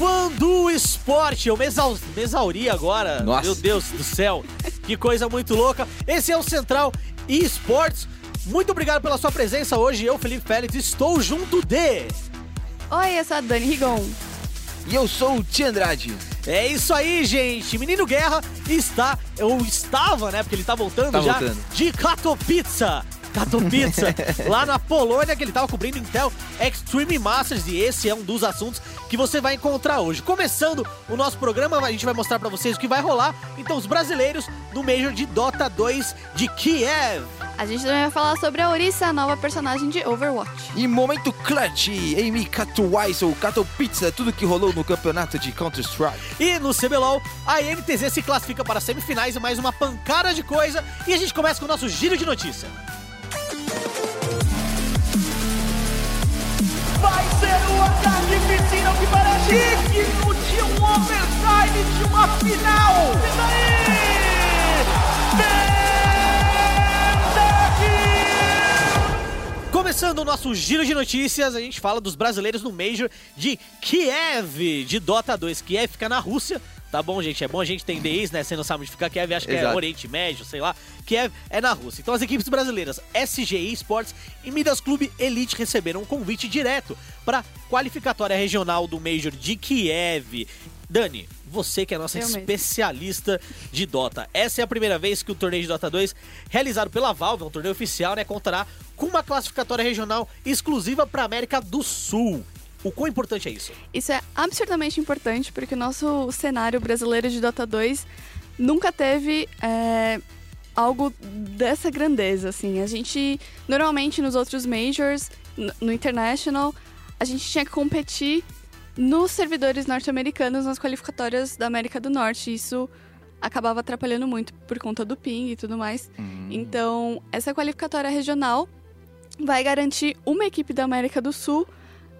fã do esporte. Eu me, exau me exauri agora. Nossa. Meu Deus do céu. Que coisa muito louca. Esse é o Central eSports. Muito obrigado pela sua presença hoje. Eu, Felipe Félix, estou junto de... Oi, eu sou a Dani Rigon. E eu sou o Tia Andrade. É isso aí, gente. Menino Guerra está, ou estava, né? Porque ele tá voltando Tá já, voltando. de Katowice. Katowice, lá na Polônia, que ele tava cobrindo Intel Extreme Masters. E esse é um dos assuntos que você vai encontrar hoje. Começando o nosso programa, a gente vai mostrar pra vocês o que vai rolar. Então, os brasileiros no Major de Dota 2 de Kiev. A gente também vai falar sobre a Orisa, a nova personagem de Overwatch. E momento clutch, Amy Katowice ou Katopizza, tudo que rolou no campeonato de Counter-Strike. E no CBLOL, a NTZ se classifica para as semifinais e mais uma pancada de coisa. E a gente começa com o nosso giro de notícia. Vai ser o ataque piscina que parece digno de um overtime de uma final. E daí? Começando o nosso giro de notícias, a gente fala dos brasileiros no Major de Kiev, de Dota 2. Kiev fica na Rússia, tá bom, gente? É bom a gente entender isso, né? Você não sabe onde fica Kiev, acho que é Exato. Oriente Médio, sei lá. Kiev é na Rússia. Então as equipes brasileiras SGI Sports e Midas Clube Elite receberam um convite direto para qualificatória regional do Major de Kiev. Dani, você que é a nossa Eu especialista de Dota. Essa é a primeira vez que o torneio de Dota 2, realizado pela Valve, um torneio oficial, né, contará com uma classificatória regional exclusiva para América do Sul. O quão importante é isso? Isso é absurdamente importante porque o nosso cenário brasileiro de Dota 2 nunca teve é, algo dessa grandeza, assim. A gente, normalmente nos outros Majors, no International, a gente tinha que competir nos servidores norte-americanos nas qualificatórias da América do Norte. Isso acabava atrapalhando muito por conta do ping e tudo mais. Então, essa qualificatória regional vai garantir uma equipe da América do Sul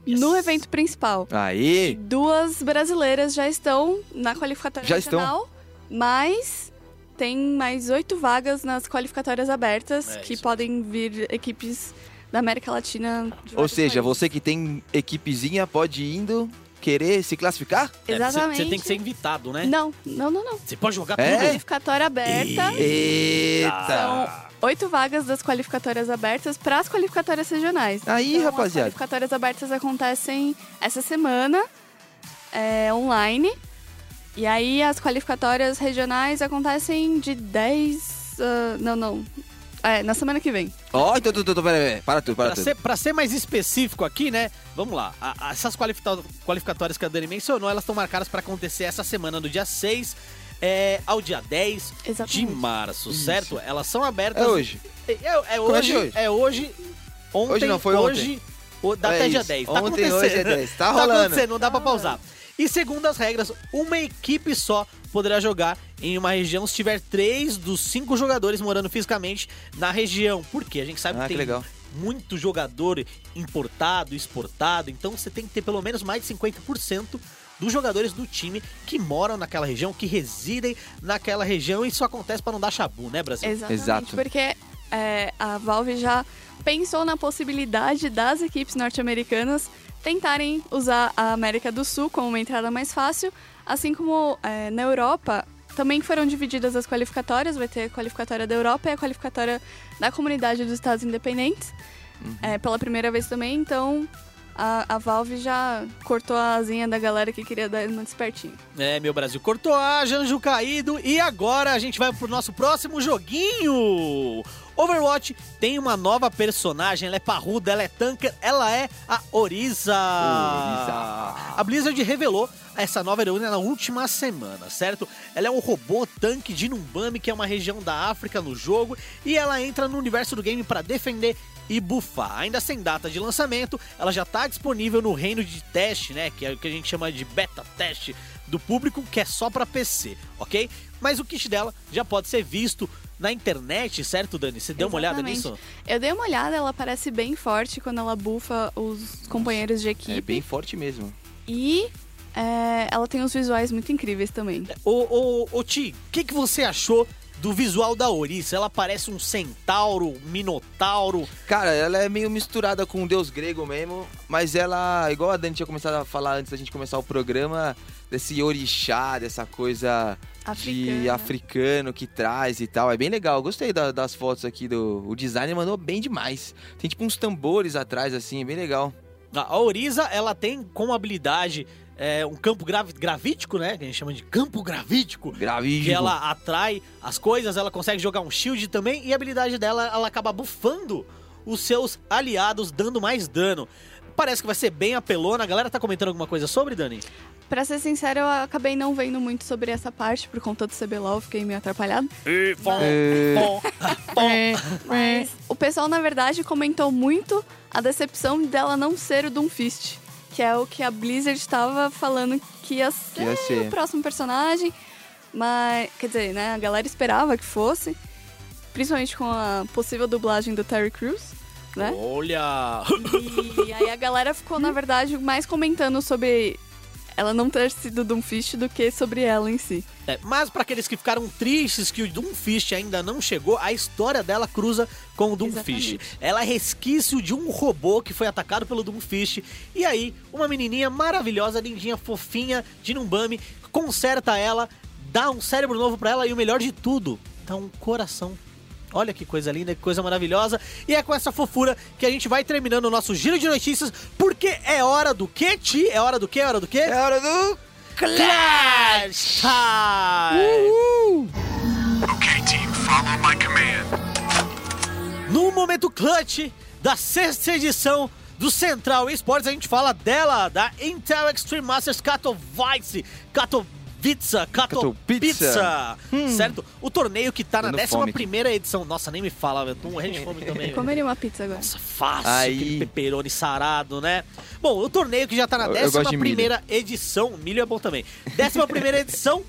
no Yes. evento principal. Aí, Duas brasileiras já estão na qualificatória Já estão? regional, mas tem mais oito vagas nas qualificatórias abertas É, que isso podem vir equipes da América Latina. de ou seja, países. você que tem equipezinha pode ir indo querer se classificar? É, você- Exatamente. Você tem que ser invitado, né? Não, não, não, não. Você pode jogar É? tudo. Qualificatória aberta. Eita! São oito vagas das qualificatórias abertas para as qualificatórias regionais. Aí, Então, rapaziada. As qualificatórias abertas acontecem essa semana, é, online. E aí as qualificatórias regionais acontecem de 10. ah, não, não. É, na semana que vem. Ó, então, então, então, pera, pera, para tudo, para Pra tudo. ser, pra ser mais específico aqui, né? Vamos lá. A- a- essas qualifica- qualificatórias que a Dani mencionou, elas estão marcadas para acontecer essa semana, do dia 6 é, ao dia 10 de Exatamente. março, certo? Elas são abertas. É hoje. É, é Começa hoje, hoje. É hoje. Ontem, Hoje não, foi hoje, o- dá É até dia isso. 10. Tá Ontem, acontecendo. hoje é 10. Tá Tá rolando. acontecendo, não dá pra pausar. E segundo as regras, uma equipe só poderá jogar em uma região se tiver três dos cinco jogadores morando fisicamente na região. Por quê? A gente sabe Ah, que que tem legal. muito jogador importado, exportado, então você tem que ter pelo menos mais de 50% dos jogadores do time que moram naquela região, que residem naquela região. E isso acontece pra não dar chabu, né, Brasil? Exatamente. Exato. Porque é, a Valve já pensou na possibilidade das equipes norte-americanas tentarem usar a América do Sul como uma entrada mais fácil, assim como é, na Europa também foram divididas as qualificatórias, vai ter a qualificatória da Europa e a qualificatória da comunidade dos Estados Independentes, é, pela primeira vez também, então a, a Valve já cortou a asinha da galera que queria dar uma despertinho. É, meu Brasil cortou a Janjo caído e agora a gente vai pro nosso próximo joguinho. Overwatch tem uma nova personagem, ela é parruda, ela é tanker, ela é a Orisa. Orisa. A Blizzard revelou essa nova heroína na última semana, certo? Ela é um robô tanque de Numbami, que é uma região da África no jogo, e ela entra no universo do game para defender e bufar. Ainda sem data de lançamento, ela já está disponível no reino de teste, né? Que é o que a gente chama de beta teste do público, que é só para PC, ok? Mas o kit dela já pode ser visto na internet, certo, Dani? Você deu uma olhada Exatamente. nisso? Eu dei uma olhada, ela parece bem forte quando ela bufa os companheiros de equipe. É bem forte mesmo. E é, ela tem uns visuais muito incríveis também. Ô, ô, ô Ti, o que, que você achou do visual da Orisa? Ela parece um centauro, um minotauro. Cara, ela é meio misturada com um deus grego mesmo, mas ela, igual a Dani tinha começado a falar antes da gente começar o programa, desse orixá, dessa coisa de Africana. africano que traz e tal. É bem legal. Gostei da- das fotos aqui do. O designer mandou bem demais. Tem tipo uns tambores atrás, assim, é bem legal. A Orisa, ela tem como habilidade é, um campo gravi- gravítico, né? Que a gente chama de campo gravítico. Gravídico. Que ela atrai as coisas, ela consegue jogar um shield também. E a habilidade dela, ela acaba bufando os seus aliados, dando mais dano. Parece que vai ser bem apelona. A galera tá comentando alguma coisa sobre, Dani? Pra ser sincero, eu acabei não vendo muito sobre essa parte por conta do CBLOL, eu fiquei meio atrapalhado. E, fom, É. fom, fom. Mas o pessoal, na verdade, comentou muito a decepção dela não ser o Doomfist, que é o que a Blizzard estava falando que ia ser, ia ser. o próximo personagem. Mas, quer dizer, né, a galera esperava que fosse, principalmente com a possível dublagem do Terry Crews, né? Olha! E aí a galera ficou, na verdade, mais comentando sobre ela não ter sido Doomfist do que sobre ela em si. É, mas para aqueles que ficaram tristes que o Doomfist ainda não chegou, a história dela cruza com o Doomfist. Exatamente. Ela é resquício de um robô que foi atacado pelo Doomfist. E aí, uma menininha maravilhosa, lindinha, fofinha, de Numbami, conserta ela, dá um cérebro novo pra ela e o melhor de tudo, dá um coração. Olha que coisa linda, que coisa maravilhosa. E é com essa fofura que a gente vai terminando o nosso giro de notícias, porque é hora do quê, Ti? É hora do quê? É hora do quê? É hora do. Clash Time! Okay, team, follow my command. No momento clutch da sexta edição do Central Esportes, a gente fala dela, da Intel Extreme Masters Katowice, Katowice, Katowice, Katowice. certo? O torneio que tá na Dando 11 fome aqui. primeira edição. Nossa, nem me fala, eu tô morrendo de fome também. Comeria uma pizza agora. Nossa, fácil, Aí. aquele pepperoni sarado, né? Bom, o torneio que já tá na Eu- eu 11 gosto de milho. primeira edição, milho é bom também. 11 primeira edição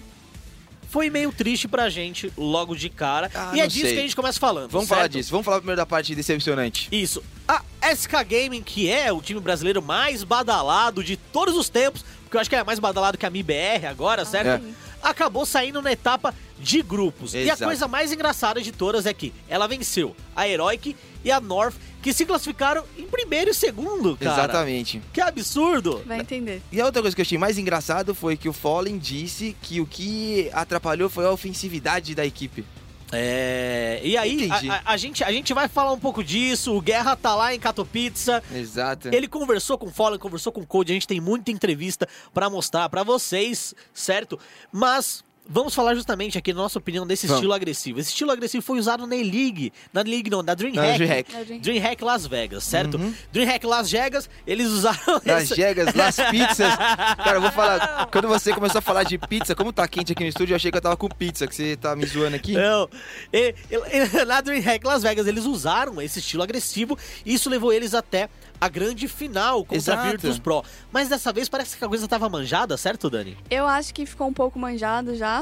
foi meio triste pra gente logo de cara. Ah, e é disso sei. que a gente começa falando. Vamos certo? falar disso. Vamos falar primeiro da parte decepcionante. Isso. A SK Gaming, que é o time brasileiro mais badalado de todos os tempos, porque eu acho que é mais badalado que a MIBR agora, certo? É. Acabou saindo na etapa de grupos. E a Exato. coisa mais engraçada de todas é que ela venceu a Heroic e a North, que se classificaram em primeiro e segundo, cara. Exatamente. Que absurdo! Vai entender. E a outra coisa que eu achei mais engraçado foi que o Fallen disse que o que atrapalhou foi a ofensividade da equipe. É. E aí, a, a- gente, a gente vai falar um pouco disso. O Guerra tá lá em Catopizza. Exato. Ele conversou com o Fallen, conversou com o Code, a gente tem muita entrevista pra mostrar pra vocês, certo? Mas vamos falar justamente aqui, na nossa opinião, desse Vamos. estilo agressivo. Esse estilo agressivo foi usado na E-League, na League não, na Na DreamHack. DreamHack. É, gente. DreamHack Las Vegas, certo? Uhum. DreamHack Las Vegas, eles usaram Las esse- Vegas, Las Pizzas. Cara, eu vou falar. Quando você começou a falar de pizza, como tá quente aqui no estúdio, eu achei que eu tava com pizza, que você tá me zoando aqui. Não. E- e- na DreamHack Las Vegas, eles usaram esse estilo agressivo e isso levou eles até a grande final contra a Exato. Virtus Pro. Mas dessa vez parece que a coisa tava manjada, certo, Dani? Eu acho que ficou um pouco manjado já.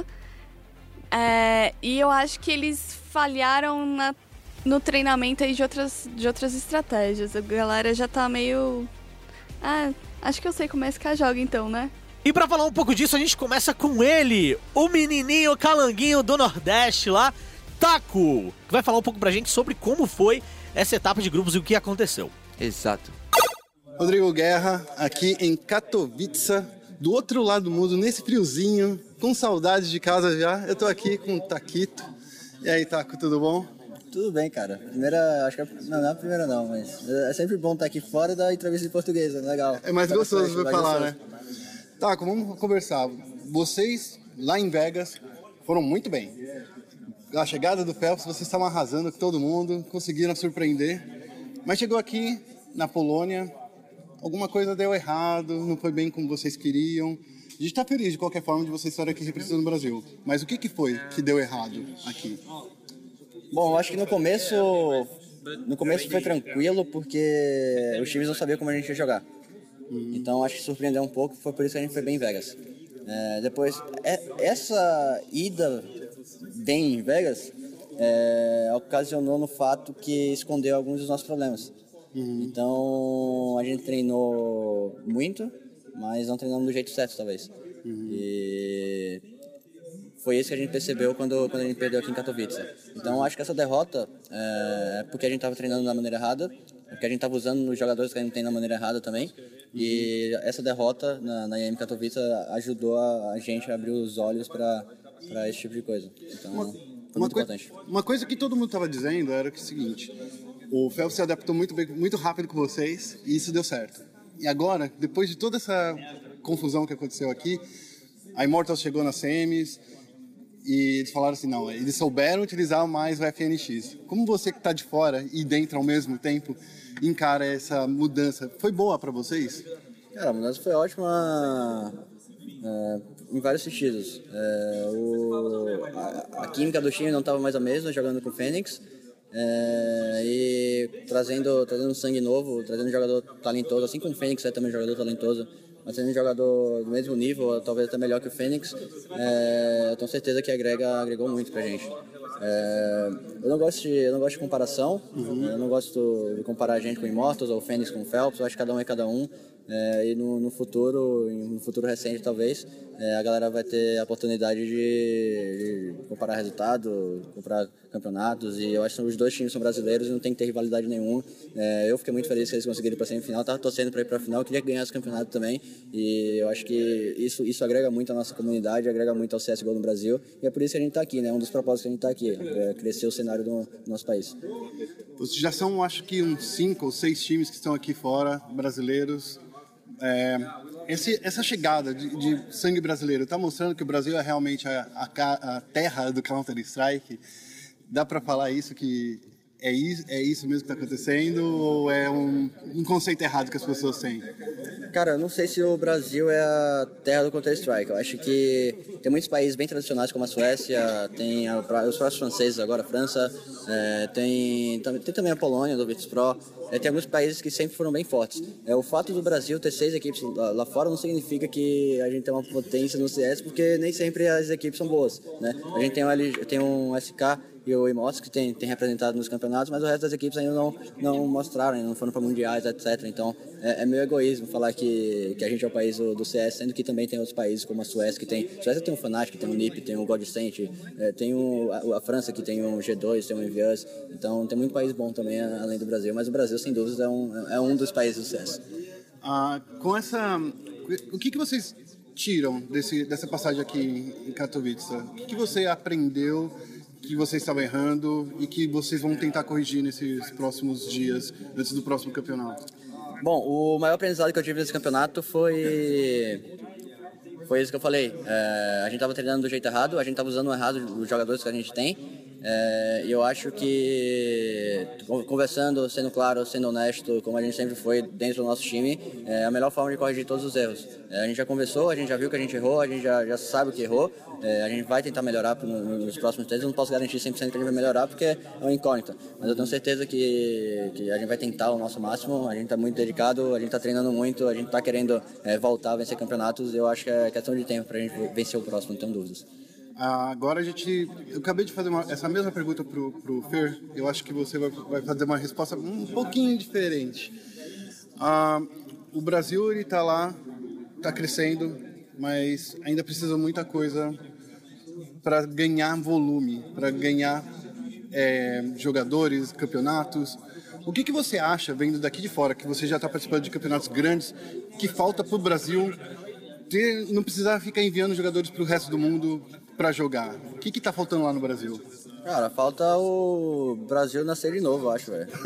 É, e eu acho que eles falharam na- no treinamento aí de outras, de outras estratégias. A galera já tá meio. Ah, acho que eu sei como é que a joga então, né? E pra falar um pouco disso, a gente começa com ele, o menininho calanguinho do Nordeste lá, Taco, que vai falar um pouco pra gente sobre como foi essa etapa de grupos e o que aconteceu. Exato. Rodrigo Guerra, aqui em Katowice, do outro lado do mundo, nesse friozinho, com saudade de casa já. Eu tô aqui com o Taquito. E aí, Taco, tudo bom? Tudo bem, cara. Primeira, acho que é, não, não é a primeira não, mas é sempre bom estar aqui fora da entrevista de português, é legal. É mais gostoso mais falar, né? Taco, vamos conversar. Vocês, lá em Vegas, foram muito bem. A chegada do Phelps, vocês estavam arrasando com todo mundo, conseguiram surpreender. Mas chegou aqui, na Polônia, alguma coisa deu errado, não foi bem como vocês queriam. A gente tá feliz, de qualquer forma, de vocês estarem aqui representando o Brasil. Mas o que, que foi que deu errado aqui? Bom, acho que no começo, no começo foi tranquilo porque os times não sabiam como a gente ia jogar. Então acho que surpreendeu um pouco, foi por isso que a gente foi bem em Vegas. É, depois, é- essa ida bem em Vegas é, ocasionou no fato que escondeu alguns dos nossos problemas. Então a gente treinou muito, mas não treinamos do jeito certo, talvez. E foi isso que a gente percebeu quando, quando a gente perdeu aqui em Katowice. Então acho que essa derrota é porque a gente estava treinando da maneira errada, porque a gente estava usando os jogadores que a gente tem da maneira errada também. E essa derrota na, na IEM Katowice ajudou a, a gente a abrir os olhos para esse tipo de coisa. Então, foi Uma, muito coi- importante. uma coisa que todo mundo estava dizendo era que é o seguinte: o Phelps se adaptou muito bem, muito rápido com vocês e isso deu certo. E agora, depois de toda essa confusão que aconteceu aqui, a Immortals chegou nas semis e eles falaram assim: não, eles souberam utilizar mais o FNX. Como você que está de fora e dentro ao mesmo tempo encara essa mudança? Foi boa para vocês? Cara, a mudança foi ótima é, em vários sentidos. É, o- a, a química do time não estava mais a mesma jogando com o Fênix. É, e trazendo, trazendo sangue novo, trazendo jogador talentoso, assim como o Fênix é também jogador talentoso, mas sendo um jogador do mesmo nível, talvez até melhor que o Fênix, é, eu tenho certeza que agrega, agregou muito pra gente. É, eu, não gosto de, eu não gosto de comparação, eu não gosto de comparar a gente com Immortals ou o Fênix com o Phelps, eu acho que cada um é cada um. É, e no, no futuro, no futuro recente talvez, é, a galera vai ter a oportunidade de, de comparar resultado, comparar campeonatos. E eu acho que os dois times são brasileiros e não tem que ter rivalidade nenhuma. É, eu fiquei muito feliz que eles conseguiram ir para a semifinal, tava torcendo para ir para a final, queria ganhar esse campeonato também. E eu acho que isso, isso agrega muito à nossa comunidade, agrega muito ao CSGO no Brasil. E é por isso que a gente está aqui, né? Um dos propósitos que a gente está aqui, é crescer o cenário do, do nosso país. Vocês já são, acho que, uns cinco ou seis times que estão aqui fora, brasileiros. É, esse- essa chegada de, de sangue brasileiro está mostrando que o Brasil é realmente a, a a terra do Counter-Strike? Dá para falar isso, que é isso, é isso mesmo que está acontecendo? Ou é um, um conceito errado que as pessoas têm? Cara, eu não sei se o Brasil é a terra do Counter-Strike. Eu acho que tem muitos países bem tradicionais, como a Suécia, tem os próprios franceses agora, a França, é, tem, tem também a Polônia, do Virtus Pro. É, tem alguns países que sempre foram bem fortes. É, o fato do Brasil ter seis equipes lá, lá fora não significa que a gente tem uma potência no CS, porque nem sempre as equipes são boas. Né? A gente tem um, LG, tem um SK e o Imots que tem, tem representado nos campeonatos, mas o resto das equipes ainda não, não mostraram, ainda não foram para mundiais, etc. Então é, é meio egoísmo falar que, que a gente é o país do, do CS, sendo que também tem outros países como a Suécia, que tem. A Suécia tem um Fnatic, tem um NiP, tem um Godsent, é, tem o, a, a França que tem um G2, tem um Envious. Então tem muito país bom também, além do Brasil, mas o Brasil, sem dúvida, é um, é um dos países do CS. Ah, com essa, o que, que vocês tiram desse, dessa passagem aqui em Katowice? O que, que você aprendeu que vocês estavam errando e que vocês vão tentar corrigir nesses próximos dias, antes do próximo campeonato? Bom, o maior aprendizado que eu tive nesse campeonato foi. Foi isso que eu falei. É, a gente estava treinando do jeito errado, a gente estava usando errado os jogadores que a gente tem. É, E eu acho que con- conversando, sendo claro, sendo honesto, como a gente sempre foi dentro do nosso time, é a melhor forma de corrigir todos os erros. É, a gente já conversou, a gente já viu que a gente errou, a gente já, já sabe o que errou. É, a gente vai tentar melhorar nos próximos tempos. Eu não posso garantir 100% que a gente vai melhorar porque é uma incógnita. Mas eu tenho certeza que, que a gente vai tentar o nosso máximo. A gente está muito dedicado, a gente está treinando muito, a gente está querendo é, voltar a vencer campeonatos. Eu acho que é questão de tempo para a gente vencer o próximo, não tenho dúvidas. Agora a gente. Eu acabei de fazer uma- essa mesma pergunta pro, pro Fer. Eu acho que você vai, vai fazer uma resposta um pouquinho diferente. Ah, o Brasil ele está lá, está crescendo, mas ainda precisa muita coisa para ganhar volume, para ganhar é, jogadores, campeonatos. O que, que você acha, vendo daqui de fora, que você já está participando de campeonatos grandes, que falta para o Brasil ter, não precisar ficar enviando jogadores para o resto do mundo para jogar? O que está faltando lá no Brasil? Cara, falta o Brasil nascer de novo, eu acho, velho.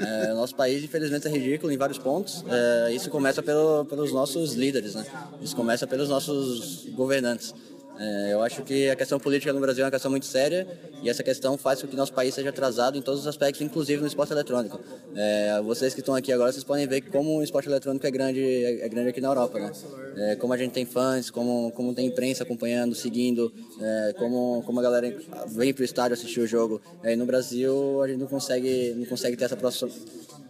É, nosso país, infelizmente, é ridículo em vários pontos. É, isso começa pelo, pelos nossos líderes, né? Isso começa pelos nossos governantes. É, eu acho que a questão política no Brasil é uma questão muito séria e essa questão faz com que nosso país seja atrasado em todos os aspectos, inclusive no esporte eletrônico. É, vocês que estão aqui agora, vocês podem ver como o esporte eletrônico é grande, é, grande aqui na Europa, né? É, como a gente tem fãs, como, como tem imprensa acompanhando, seguindo, é, como, como a galera vem para o estádio assistir o jogo. É, e no Brasil a gente não consegue, não consegue ter essa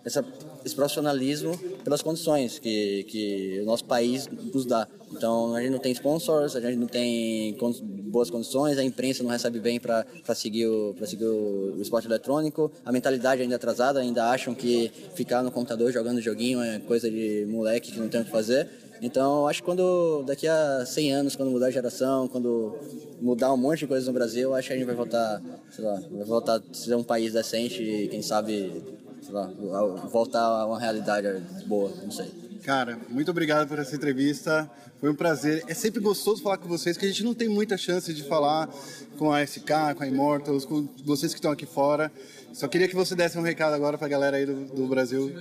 essa, esse profissionalismo pelas condições que, que o nosso país nos dá. Então a gente não tem sponsors, a gente não tem boas condições, a imprensa não recebe bem para seguir, o, seguir o, o esporte eletrônico, a mentalidade ainda é atrasada, ainda acham que ficar no computador jogando joguinho é coisa de moleque que não tem o que fazer. Então, acho que quando daqui a 100 anos, quando mudar a geração, quando mudar um monte de coisas no Brasil, acho que a gente vai voltar, sei lá, vai voltar a ser um país decente e quem sabe, sei lá, voltar a uma realidade boa, não sei. Cara, muito obrigado por essa entrevista. Foi um prazer. É sempre gostoso falar com vocês, que a gente não tem muita chance de falar com a SK, com a Immortals, com vocês que estão aqui fora. Só queria que você desse um recado agora para a galera aí do, do, Brasil.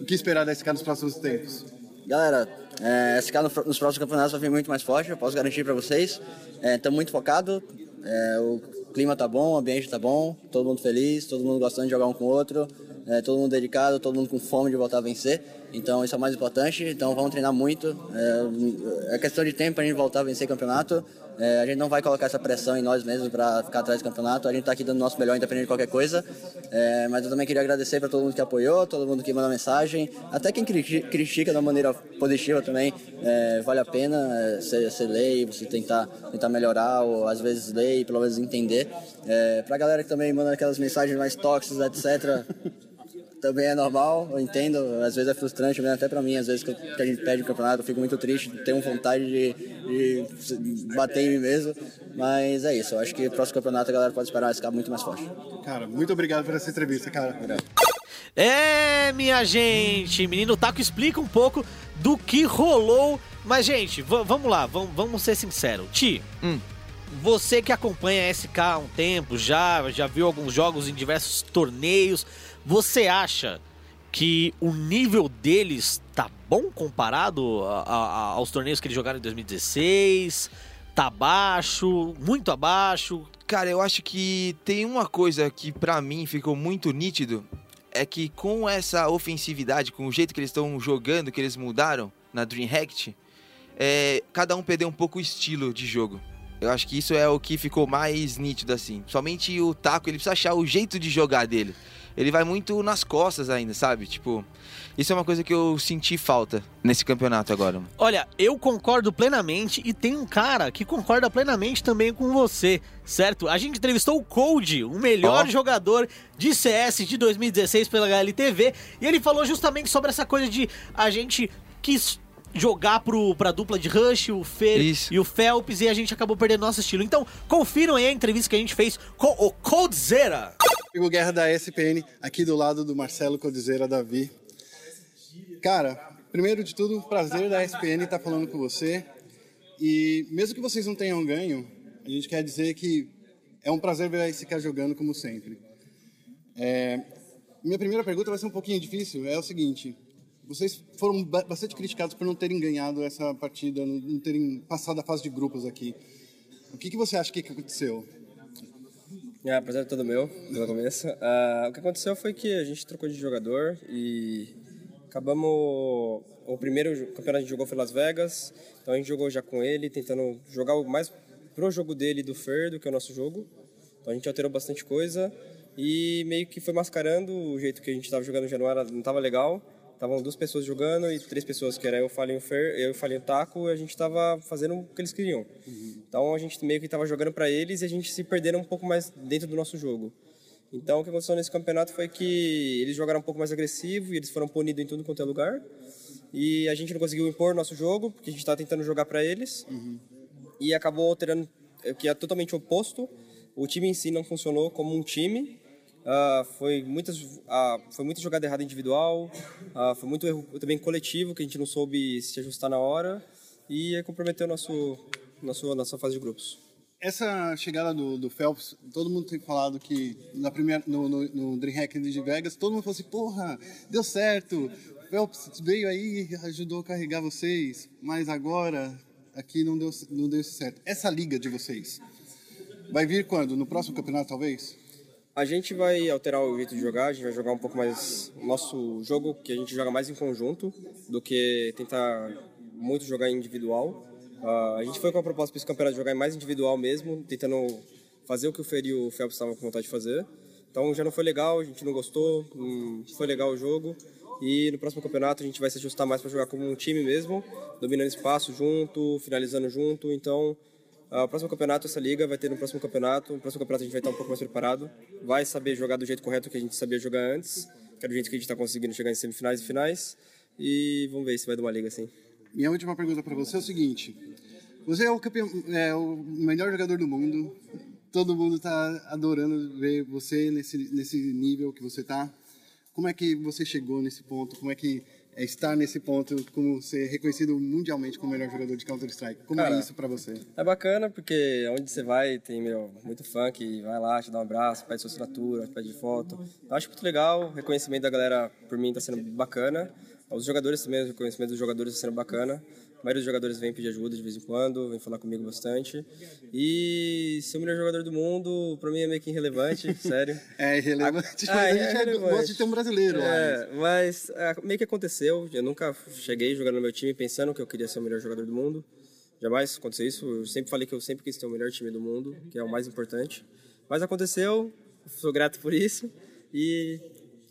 O que esperar da SK nos próximos tempos? Galera, é, SK no, nos próximos campeonatos vai vir muito mais forte, eu posso garantir para vocês. Estamos é, muito focados, é, o clima tá bom, o ambiente tá bom, todo mundo feliz, todo mundo gostando de jogar um com o outro, é, todo mundo dedicado, todo mundo com fome de voltar a vencer. Então isso é o mais importante. Então vamos treinar muito. É, é questão de tempo para a gente voltar a vencer campeonato. É, a gente não vai colocar essa pressão em nós mesmos para ficar atrás do campeonato. A gente está aqui dando o nosso melhor, independente de qualquer coisa. É, mas eu também queria agradecer para todo mundo que apoiou, todo mundo que mandou mensagem, até quem critica da maneira positiva também. É, vale a pena é, você, ler, você tentar, tentar melhorar, ou às vezes ler e pelo menos entender. É, para a galera que também manda aquelas mensagens mais tóxicas, etc também é normal, eu entendo, às vezes é frustrante, mesmo até para mim, às vezes que, a gente perde o campeonato, eu fico muito triste, tenho vontade de, de, bater em mim mesmo, mas é isso, eu acho que no próximo campeonato a galera pode esperar ficar muito mais forte. Cara, muito obrigado por essa entrevista, cara. Obrigado. É, minha gente, menino Taco explica um pouco do que rolou, mas gente, vamos lá, vamos ser sinceros. Ti, hum. Você que acompanha a SK há um tempo já, já viu alguns jogos em diversos torneios, você acha que o nível deles tá bom comparado a, a, aos torneios que eles jogaram em 2016? Tá abaixo? Muito abaixo? Cara, eu acho que tem uma coisa que para mim ficou muito nítido é que com essa ofensividade, com o jeito que eles estão jogando, que eles mudaram na DreamHack, é, cada um perdeu um pouco o estilo de jogo. Eu acho que isso é o que ficou mais nítido assim. Somente o Taco, ele precisa achar o jeito de jogar dele ele vai muito nas costas ainda, sabe? Tipo, isso é uma coisa que eu senti falta nesse campeonato agora. Olha, eu concordo plenamente e tem um cara que concorda plenamente também com você, certo? A gente entrevistou o Cold, o melhor oh. jogador de CS de 2016 pela HLTV, e ele falou justamente sobre essa coisa de a gente quis jogar pro, pra dupla de Rush, o Fer Isso. e o Phelps, e a gente acabou perdendo nosso estilo. Então, confiram aí a entrevista que a gente fez com o Coldzera. O Guerra da SPN, aqui do lado do Marcelo Coldzera Davi. Cara, primeiro de tudo, prazer da SPN estar falando com você. E mesmo que vocês não tenham ganho, a gente quer dizer que é um prazer ver a SK jogando como sempre. É, minha primeira pergunta vai ser um pouquinho difícil, é o seguinte, vocês foram bastante criticados por não terem ganhado essa partida, não terem passado a fase de grupos aqui. O que, que você acha que aconteceu? É, prazer é todo meu, no começo. Uh, o que aconteceu foi que a gente trocou de jogador e acabamos. O primeiro campeonato a gente jogou foi Las Vegas, então a gente jogou já com ele, tentando jogar mais pro jogo dele do Fer do que o nosso jogo. Então a gente alterou bastante coisa e meio que foi mascarando o jeito que a gente estava jogando não era, não estava legal. Estavam duas pessoas jogando e três pessoas, que era eu, Falinho Fer, eu, Falinho Taco, e a gente estava fazendo o que eles queriam. Uhum. Então a gente meio que estava jogando para eles e a gente se perderam um pouco mais dentro do nosso jogo. Então o que aconteceu nesse campeonato foi que eles jogaram um pouco mais agressivo e eles foram punidos em tudo quanto é lugar. E a gente não conseguiu impor nosso jogo, porque a gente estava tentando jogar para eles. Uhum. E acabou alterando, que é totalmente oposto. O time em si não funcionou como um time, Uh, foi, muitas, uh, foi muita jogada errada individual, uh, foi muito erro também coletivo, que a gente não soube se ajustar na hora e comprometeu nosso, nosso, nossa fase de grupos. Essa chegada do, do Phelps, todo mundo tem falado que na primeira, no, no, no DreamHack de Vegas, todo mundo falou assim, porra, deu certo, Phelps veio aí e ajudou a carregar vocês, mas agora aqui não deu, não deu certo. Essa liga de vocês vai vir quando? No próximo campeonato, talvez? A gente vai alterar o jeito de jogar, a gente vai jogar um pouco mais nosso jogo, que a gente joga mais em conjunto do que tentar muito jogar individual. Uh, a gente foi com a proposta para esse campeonato de jogar mais individual mesmo, tentando fazer o que o Fer e o Phelps estavam com vontade de fazer. Então já não foi legal, a gente não gostou, foi legal o jogo. E no próximo campeonato a gente vai se ajustar mais para jogar como um time mesmo, dominando espaço junto, finalizando junto. Então Uh, o próximo campeonato, essa liga vai ter no próximo campeonato. No próximo campeonato a gente vai estar um pouco mais preparado. Vai saber jogar do jeito correto que a gente sabia jogar antes, que é do jeito que a gente está conseguindo chegar em semifinais e finais. E vamos ver se vai dar uma liga assim. minha última pergunta para você é o seguinte: você é o, campeão, é o melhor jogador do mundo. Todo mundo está adorando ver você nesse, nesse nível que você está. Como é que você chegou nesse ponto? Como é que é estar nesse ponto, como ser reconhecido mundialmente como o melhor jogador de Counter Strike? Como Cara, é isso para você? É bacana porque onde você vai tem meu, muito fã que vai lá, te dá um abraço, pede sua assinatura, pede foto. Eu acho muito legal, o reconhecimento da galera por mim está sendo bacana. Os jogadores também, o reconhecimento dos jogadores está sendo bacana. A maioria dos jogadores vem pedir ajuda de vez em quando, vem falar comigo bastante. E ser o melhor jogador do mundo, pra mim é meio que irrelevante, sério. É irrelevante, Ah, mas é a gente irrelevante. gosta de ter um brasileiro. É, mas ah, meio que aconteceu. Eu nunca cheguei jogando no meu time pensando que eu queria ser o melhor jogador do mundo. Jamais aconteceu isso. Eu sempre falei que eu sempre quis ter o melhor time do mundo, que é o mais importante. Mas aconteceu, sou grato por isso e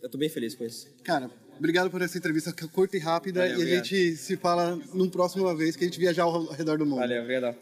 eu tô bem feliz com isso. Cara, obrigado por essa entrevista curta e rápida. Valeu, e a obrigado. gente se fala num próxima vez que a gente viajar ao redor do mundo. Valeu, obrigado.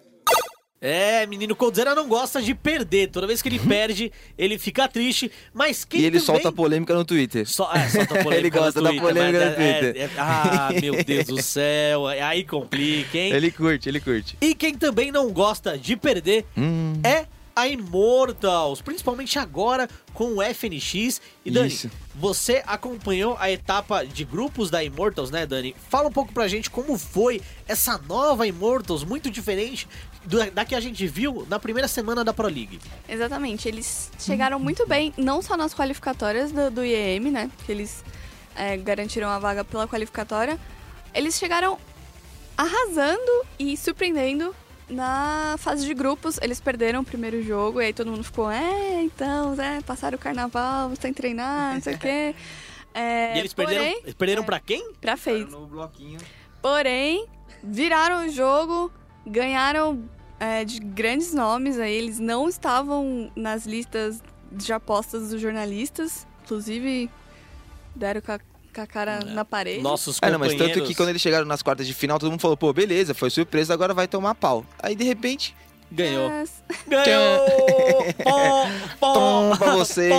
É, menino Coldzera não gosta de perder. Toda vez que ele perde, ele fica triste. Mas quem E ele também... solta polêmica no Twitter. Só, é, solta polêmica Ele gosta no da Twitter, polêmica mas no é- Twitter. é- é- ah, meu Deus do céu. Aí complica, hein? Ele curte, ele curte. E quem também não gosta de perder Hum. é a Immortals, principalmente agora com o FNX. E Dani, Isso. você acompanhou a etapa de grupos da Immortals, né, Dani? Fala um pouco pra gente como foi essa nova Immortals, muito diferente do- da que a gente viu na primeira semana da Pro League. Exatamente, eles chegaram muito bem, não só nas qualificatórias do, do IEM, né? Que eles é, garantiram a vaga pela qualificatória. Eles chegaram arrasando e surpreendendo na fase de grupos. Eles perderam o primeiro jogo e aí todo mundo ficou, é, então, é, passaram o carnaval, sem treinar, não sei o quê. É, e eles perderam, porém, eles perderam pra quem? pra FaZe. Porém, viraram o jogo, ganharam é, de grandes nomes aí. Eles não estavam nas listas de apostas dos jornalistas. Inclusive, deram com a, com a cara na parede. Nossos Ah, não, mas companheiros. tanto que quando eles chegaram nas quartas de final, todo mundo falou, pô, beleza, foi surpresa, agora vai tomar pau. Aí, de repente, Ganhou. Mas- Ganhou! Pó, tom pra você,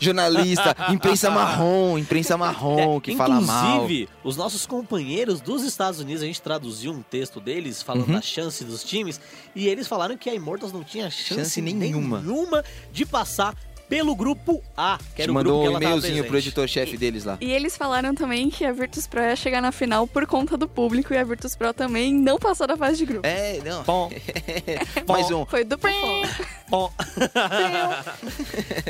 jornalista, imprensa marrom, imprensa marrom, que fala mal. Inclusive, os nossos companheiros dos Estados Unidos, a gente traduziu um texto deles falando Uhum. da chance dos times, e eles falaram que a Immortals não tinha chance, Chance nenhuma. nenhuma de passar pelo grupo A, que Te era o grupo mandou que um e-mailzinho pro editor-chefe deles lá. E eles falaram também que a Virtus Pro ia chegar na final por conta do público e a Virtus Pro também não passou da fase de grupo. É, não. Pó, Mais um. Foi do Pom. pó.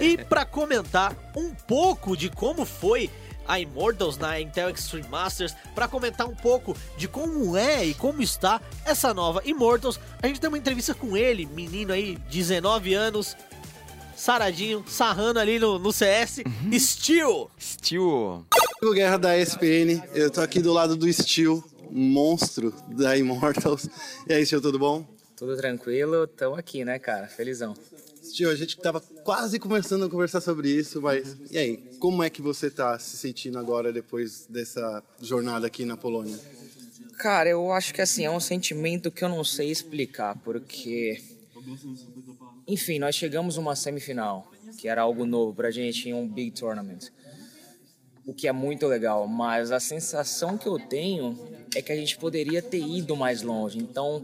e pra comentar um pouco de como foi a Immortals na Intel Extreme Masters, pra comentar um pouco de como é e como está essa nova Immortals, a gente tem uma entrevista com ele, menino aí, 19 anos, saradinho, sarrando ali no, no CS, Steel. Steel. Rodrigo Guerra da ESPN, eu tô aqui do lado do Steel, monstro da Immortals. E aí, Steel, tudo bom? Tudo tranquilo, tamo aqui, né, cara? Felizão. Steel, a gente tava quase começando a conversar sobre isso, mas e aí, como é que você tá se sentindo agora depois dessa jornada aqui na Polônia? Cara, eu acho que assim, é um sentimento que eu não sei explicar, porque. Enfim, nós chegamos uma semifinal, que era algo novo pra gente em um big tournament. O que é muito legal, mas a sensação que eu tenho é que a gente poderia ter ido mais longe. Então,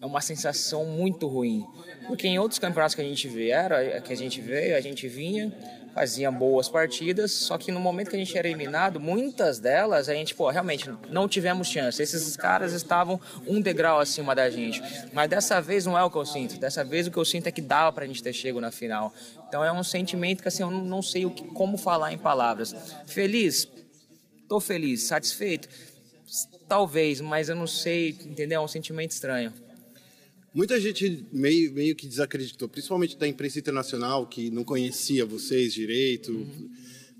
é uma sensação muito ruim. Porque em outros campeonatos que a gente viera, que a gente veio, a gente vinha, fazia boas partidas, só que no momento que a gente era eliminado, muitas delas a gente, pô, realmente não tivemos chance. Esses caras estavam um degrau acima da gente. Mas dessa vez não é o que eu sinto. Dessa vez o que eu sinto é que dava pra gente ter chego na final. Então é um sentimento que assim, eu não, sei o que, como falar em palavras. Feliz? Tô feliz. Satisfeito? Talvez, mas eu não sei, entendeu? É um sentimento estranho. Muita gente meio, meio que desacreditou, principalmente da imprensa internacional, que não conhecia vocês direito,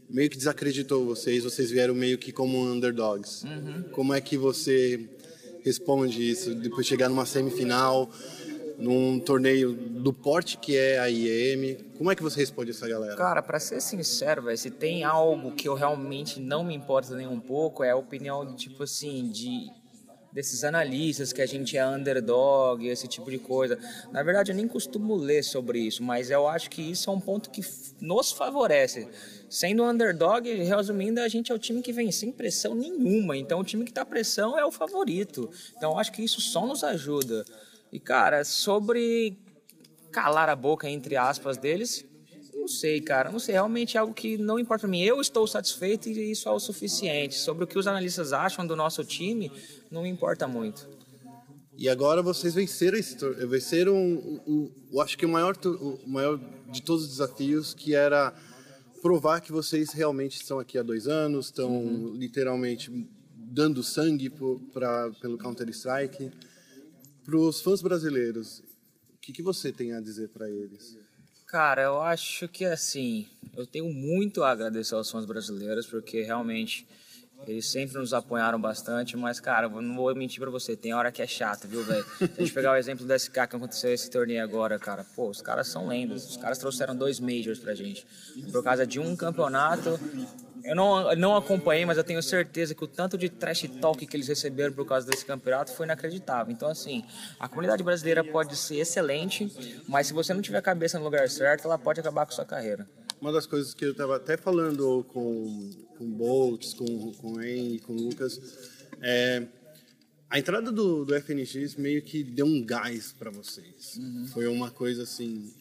meio que desacreditou vocês, vocês vieram meio que como underdogs. Como é que você responde isso, depois de chegar numa semifinal, num torneio do porte que é a IEM, como é que você responde essa galera? Cara, pra ser sincero, velho, se tem algo que eu realmente não me importa nem um pouco, é a opinião, tipo assim, de desses analistas que a gente é underdog, esse tipo de coisa. Na verdade, eu nem costumo ler sobre isso, mas eu acho que isso é um ponto que nos favorece. Sendo underdog, resumindo, a gente é o time que vem sem pressão nenhuma. Então, o time que tá pressão é o favorito. Então, eu acho que isso só nos ajuda. E, cara, sobre calar a boca, entre aspas, deles, não sei, cara. Não sei, realmente é algo que não importa pra mim. Eu estou satisfeito e isso é o suficiente. Sobre o que os analistas acham do nosso time, não importa muito. E agora vocês venceram esse venceram um, um, eu acho que o maior o maior de todos os desafios que era provar que vocês realmente estão aqui há dois anos, estão literalmente dando sangue pra, pelo Counter Strike. Para os fãs brasileiros, o que, que você tem a dizer para eles? Cara, eu acho que assim, eu tenho muito a agradecer aos fãs brasileiros, porque realmente eles sempre nos apoiaram bastante, mas, cara, não vou mentir pra você, tem hora que é chato, viu, velho? Se a gente pegar o exemplo do SK que aconteceu esse torneio agora, cara, pô, os caras são lendas, os caras trouxeram dois Majors pra gente. Por causa de um campeonato, eu não, não acompanhei, mas eu tenho certeza que o tanto de trash talk que eles receberam por causa desse campeonato foi inacreditável. Então, assim, a comunidade brasileira pode ser excelente, mas se você não tiver a cabeça no lugar certo, ela pode acabar com a sua carreira. Uma das coisas que eu estava até falando com com Boltz, com com En, com Lucas, é a entrada do, do FNX meio que deu um gás para vocês. Foi uma coisa assim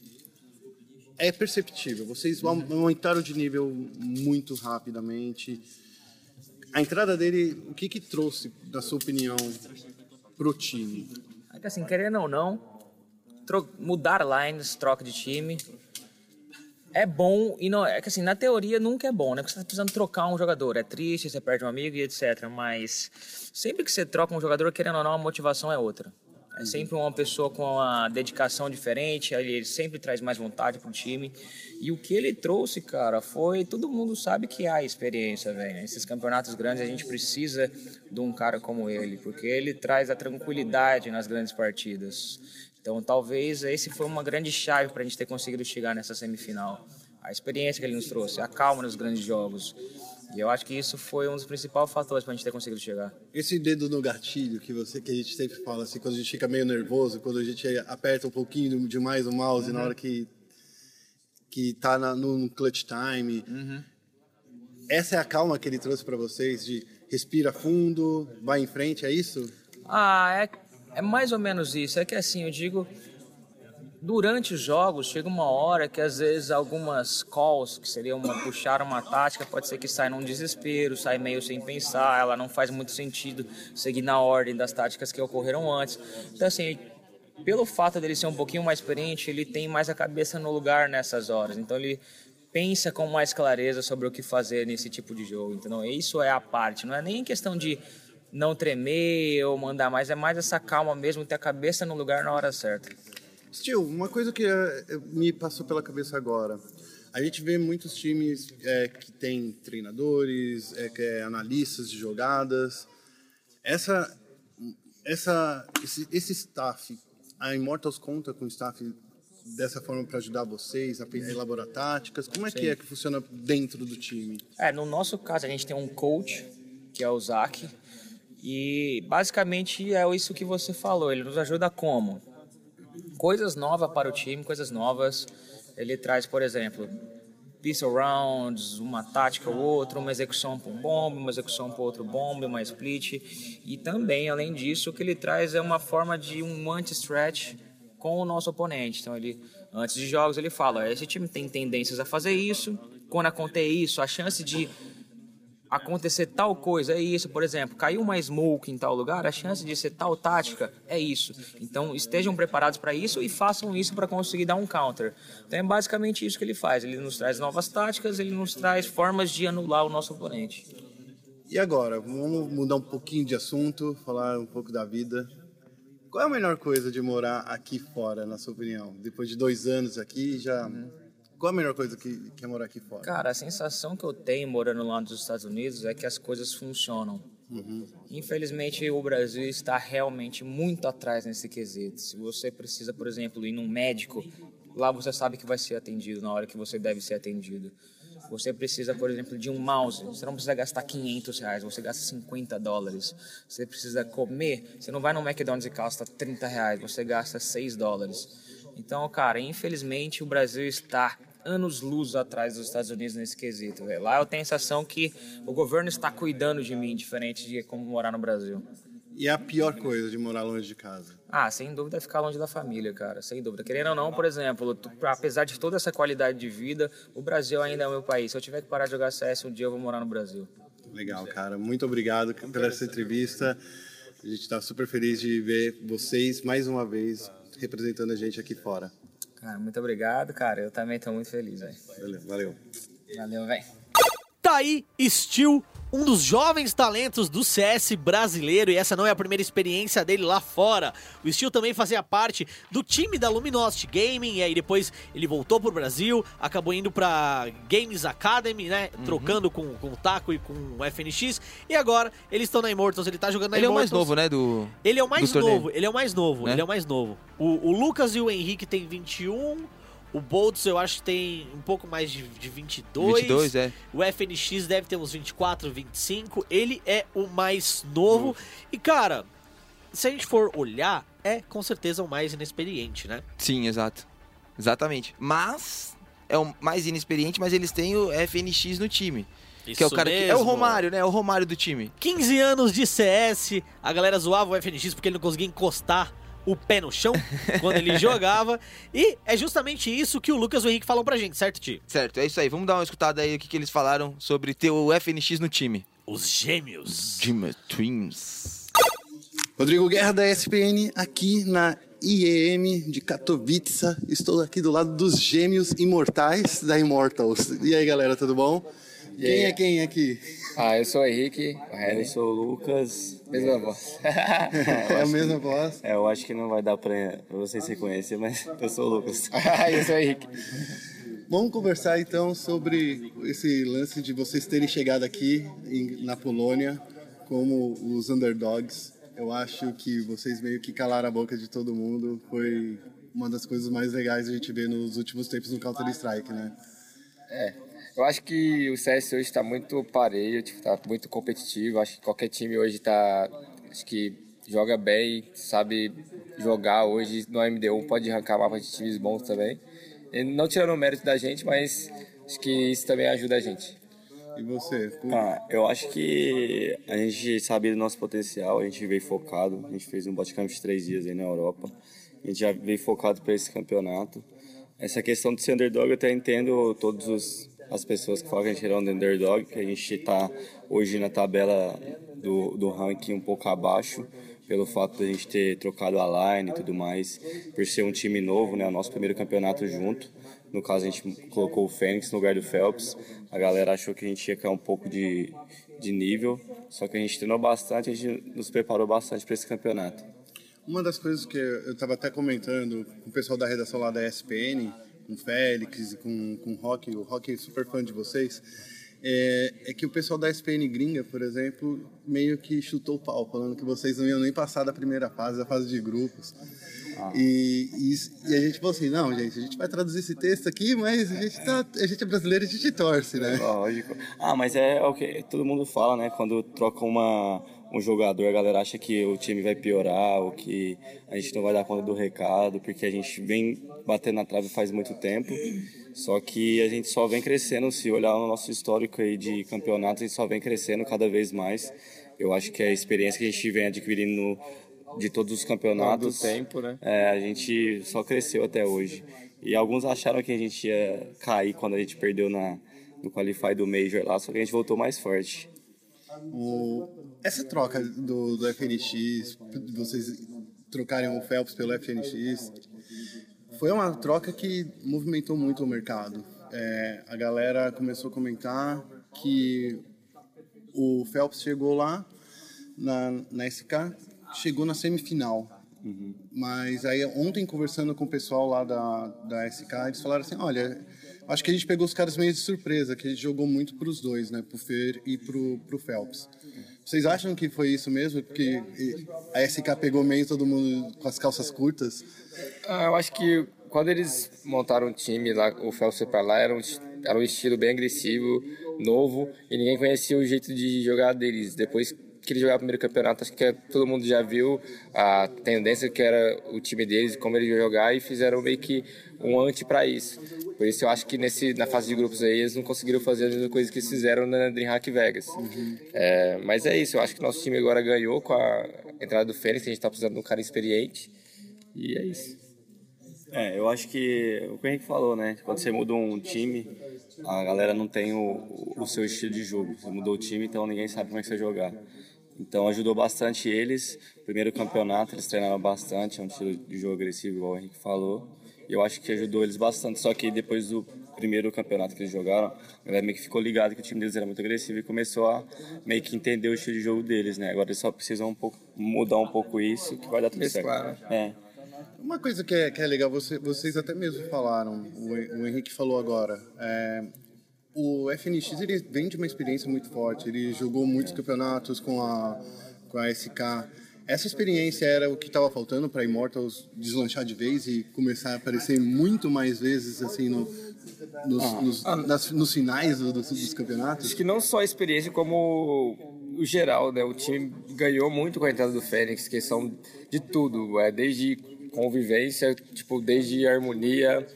é perceptível. Vocês aumentaram de nível muito rapidamente. A entrada dele, o que que trouxe, na sua opinião, pro time? É que assim, querendo ou não, mudar lines, troca de time, é bom e não é que assim, na teoria nunca é bom, né? Porque você tá precisando trocar um jogador, é triste, você perde um amigo e etc, mas sempre que você troca um jogador, querendo ou não, a motivação é outra. É sempre uma pessoa com uma dedicação diferente, ele sempre traz mais vontade pro time. E o que ele trouxe, cara, foi. Todo mundo sabe que há experiência, velho. Nesses campeonatos grandes a gente precisa de um cara como ele, porque ele traz a tranquilidade nas grandes partidas. Então talvez esse foi uma grande chave para a gente ter conseguido chegar nessa semifinal. A experiência que ele nos trouxe, a calma nos grandes jogos. E eu acho que isso foi um dos principais fatores para a gente ter conseguido chegar. Esse dedo no gatilho que você que a gente sempre fala assim, quando a gente fica meio nervoso, quando a gente aperta um pouquinho demais o mouse na hora que que tá na, no clutch time. Essa é a calma que ele trouxe para vocês de respira fundo, vai em frente, é isso? Ah, é, é mais ou menos isso. É que assim, eu digo, durante os jogos chega uma hora que às vezes algumas calls, que seria uma puxar uma tática, pode ser que saia num desespero, sai meio sem pensar, ela não faz muito sentido seguir na ordem das táticas que ocorreram antes. Então assim, pelo fato dele ser um pouquinho mais experiente, ele tem mais a cabeça no lugar nessas horas. Então ele pensa com mais clareza sobre o que fazer nesse tipo de jogo. Então isso é a parte, não é nem questão de não tremer ou mandar mais, é mais essa calma mesmo, ter a cabeça no lugar na hora certa. Steel, uma coisa que eh, me passou pela cabeça agora. A gente vê muitos times eh, que têm treinadores, eh, que é analistas de jogadas. Essa, essa, esse, esse staff, a Immortals conta com staff dessa forma para ajudar vocês a elaborar táticas. Como é que Sim. é que funciona dentro do time? É, no nosso caso, a gente tem um coach, que é o Zac, e basicamente é isso que você falou. Ele nos ajuda como? Coisas novas para o time, coisas novas. Ele traz, por exemplo, pistol rounds, uma tática ou outra, uma execução para um bomb, uma execução para outro bomb, uma split. E também, além disso, o que ele traz é uma forma de um anti-stretch com o nosso oponente. Então, ele, antes de jogos, ele fala: esse time tem tendências a fazer isso. Quando acontecer isso, a chance de acontecer tal coisa é isso, por exemplo, caiu uma smoke em tal lugar, a chance de ser tal tática é isso. Então estejam preparados para isso e façam isso para conseguir dar um counter. Então é basicamente isso que ele faz. Ele nos traz novas táticas, ele nos traz formas de anular o nosso oponente. E agora, vamos mudar um pouquinho de assunto, falar um pouco da vida. Qual é a melhor coisa de morar aqui fora, na sua opinião? Depois de dois anos aqui, já. Qual a melhor coisa que, que é morar aqui fora? Cara, a sensação que eu tenho morando lá nos Estados Unidos é que as coisas funcionam. Infelizmente, o Brasil está realmente muito atrás nesse quesito. Se você precisa, por exemplo, ir num médico, lá você sabe que vai ser atendido na hora que você deve ser atendido. Você precisa, por exemplo, de um mouse. Você não precisa gastar 500 reais, você gasta 50 dólares. Você precisa comer. Você não vai no McDonald's e gasta 30 reais, você gasta 6 dólares. Então, cara, infelizmente o Brasil está anos-luz atrás dos Estados Unidos nesse quesito. velho. Lá eu tenho a sensação que o governo está cuidando de mim, diferente de como morar no Brasil. E é a pior coisa de morar longe de casa. Ah, sem dúvida é ficar longe da família, cara, sem dúvida. Querendo ou não, por exemplo, apesar de toda essa qualidade de vida, o Brasil ainda é o meu país. Se eu tiver que parar de jogar CS um dia, eu vou morar no Brasil. Legal, cara. Muito obrigado pela essa entrevista. A gente está super feliz de ver vocês mais uma vez representando a gente aqui fora. Cara, muito obrigado, cara. Eu também tô muito feliz, velho. Valeu, valeu. Valeu, velho. Tá aí, Steel, um dos jovens talentos do CS brasileiro, e essa não é a primeira experiência dele lá fora. O Steel também fazia parte do time da Luminosity Gaming, e aí depois ele voltou pro Brasil, acabou indo pra Games Academy, né? Trocando com, com o Taco e com o FNX, e agora eles estão na Immortals, ele tá jogando na Ele é o mais Immortals. novo, né? Do. Ele é o mais do torneio. novo, ele é o mais novo, Né? ele é o mais novo. O, o Lucas e o Henrique tem 21, o Boltz eu acho que tem um pouco mais de, de 22. 22, é. O FNX deve ter uns 24, 25. Ele é o mais novo. E, cara, se a gente for olhar, é com certeza o mais inexperiente, né? Sim, exato. Exatamente. Mas. É o mais inexperiente, mas eles têm o FNX no time. que é o Isso cara que. É o mesmo. Romário, né? É o Romário do time. 15 anos de CS, a galera zoava o FNX porque ele não conseguia encostar o pé no chão quando ele jogava. E é justamente isso que o Lucas e o Henrique falam pra gente, certo, Ti? Certo, é isso aí. Vamos dar uma escutada aí o que, que eles falaram sobre ter o FNX no time. Os gêmeos. Dreamer Twins. Rodrigo Guerra da ESPN aqui na IEM de Katowice. Estou aqui do lado dos gêmeos imortais da Immortals. E aí, galera, tudo bom? Quem é quem aqui? Ah, eu sou o Henrique. Eu sou o Lucas. Mesma voz. É a mesma voz? É, eu acho que não vai dar pra vocês se conhecer, mas eu sou o Lucas. eu sou o Henrique. Vamos conversar então sobre esse lance de vocês terem chegado aqui em- na Polônia como os underdogs. Eu acho que vocês meio que calaram a boca de todo mundo. Foi uma das coisas mais legais a gente ver nos últimos tempos no Counter-Strike, né? É. Eu acho que o CS hoje está muito pareio, tipo, tá muito competitivo. Acho que qualquer time hoje tá. Acho que joga bem, sabe jogar hoje no MD1, pode arrancar mapa de times bons também. E não tirando o mérito da gente, mas acho que isso também ajuda a gente. E você? Ah, eu acho que a gente sabia do nosso potencial, a gente veio focado, a gente fez um bootcamp de três dias aí na Europa, a gente já veio focado para esse campeonato. Essa questão de ser underdog, eu até entendo todas os- as pessoas que falam que a gente era underdog, que a gente está hoje na tabela do, do ranking um pouco abaixo, pelo fato de a gente ter trocado a line e tudo mais, por ser um time novo, né, o nosso primeiro campeonato junto. No caso, a gente colocou o Fênix no lugar do Phelps. A galera achou que a gente ia cair um pouco de, de nível, só que a gente treinou bastante, a gente nos preparou bastante para esse campeonato. Uma das coisas que eu estava até comentando com o pessoal da redação lá da ESPN, com o Félix e com, com o Rock, o Rock é super fã de vocês, é, é que o pessoal da ESPN gringa, por exemplo, meio que chutou o pau, falando que vocês não iam nem passar da primeira fase, da fase de grupos. E, e isso- e a gente falou assim, não, gente, a gente vai traduzir esse texto aqui, mas a gente, tá, a gente é brasileiro, a gente torce, né? Lógico. Ah, mas é o que todo mundo fala, né? Quando troca uma, um jogador, a galera acha que o time vai piorar ou que a gente não vai dar conta do recado, porque a gente vem batendo na trave faz muito tempo. Só que a gente só vem crescendo, se olhar no nosso histórico aí de campeonatos, a gente só vem crescendo cada vez mais. Eu acho que a experiência que a gente vem adquirindo no- de todos os campeonatos, Todo o tempo, né? é, a gente só cresceu até hoje. E alguns acharam que a gente ia cair quando a gente perdeu na, no Qualify do Major lá, só que a gente voltou mais forte. O- essa troca do, do FNX, vocês trocarem o Phelps pelo FNX, foi uma troca que movimentou muito o mercado. É, a galera começou a comentar que o Phelps chegou lá na, na SK, chegou na semifinal. Mas aí ontem conversando com o pessoal lá da, da SK, eles falaram assim, olha, acho que a gente pegou os caras meio de surpresa, que a gente jogou muito para os dois, né, pro Fer e pro, pro Phelps. Vocês acham que foi isso mesmo? Porque a SK pegou meio todo mundo com as calças curtas? Ah, eu acho que quando eles montaram o time lá, o foi pra lá, era um, era um estilo bem agressivo, novo, e ninguém conhecia o jeito de jogar deles. Depois que eles jogaram o primeiro campeonato, acho que todo mundo já viu a tendência que era o time deles, como eles iam jogar, e fizeram meio que um anti para isso. Por isso eu acho que nesse, na fase de grupos aí eles não conseguiram fazer as mesmas coisas que eles fizeram na DreamHack Vegas. É, mas é isso, eu acho que nosso time agora ganhou com a entrada do Fênix, a gente está precisando de um cara experiente, e é isso. É, eu acho que o que o Henrique falou, né? Quando você muda um time, a galera não tem o, o seu estilo de jogo. Você mudou o time, então ninguém sabe como é que você vai jogar. Então ajudou bastante eles. Primeiro campeonato, eles treinaram bastante, é um estilo de jogo agressivo, igual o Henrique falou. E eu acho que ajudou eles bastante. Só que depois do primeiro campeonato que eles jogaram, a galera meio que ficou ligado que o time deles era muito agressivo e começou a meio que entender o estilo de jogo deles, né? Agora eles só precisam um pouco, mudar um pouco isso, que vai dar tudo certo. Mesclar, É. Uma coisa que é, que é legal, você- vocês até mesmo falaram, o, o Henrique falou agora, é, o FNX ele vem de uma experiência muito forte, ele jogou muitos campeonatos com a, com a SK. Essa experiência era o que estava faltando para Immortals deslanchar de vez e começar a aparecer muito mais vezes assim no, nos, Ah. nos, nas- nos finais do- dos, dos campeonatos? Acho que não só a experiência, como o geral, né? O time ganhou muito com a entrada do Fênix, questão de tudo, é, desde convivência, tipo, desde harmonia,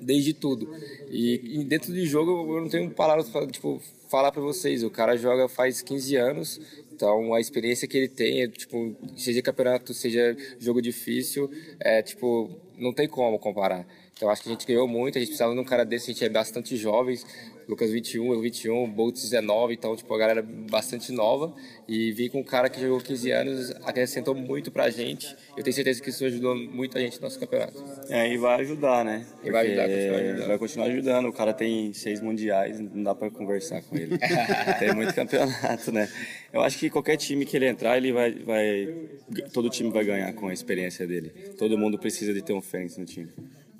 desde tudo. E, dentro de jogo eu não tenho palavras para tipo, falar para vocês. O cara joga faz 15 anos, então a experiência que ele tem, é, tipo, seja campeonato, seja jogo difícil, é tipo, não tem como comparar. Então acho que a gente ganhou muito, a gente precisava de um cara desse, a gente é bastante jovens. Lucas 21, eu 21, Boltz 19, então tipo, a galera bastante nova. E vir com um cara que jogou 15 anos acrescentou muito pra gente. Eu tenho certeza que isso ajudou muito a gente no nosso campeonato. É, e vai ajudar, né? E vai ajudar, continuar ajudando. Vai continuar ajudando. O cara tem seis mundiais, não dá pra conversar com ele. tem muito campeonato, né? Eu acho que qualquer time que ele entrar, ele vai, vai. Todo time vai ganhar com a experiência dele. Todo mundo precisa de ter um Fênix no time.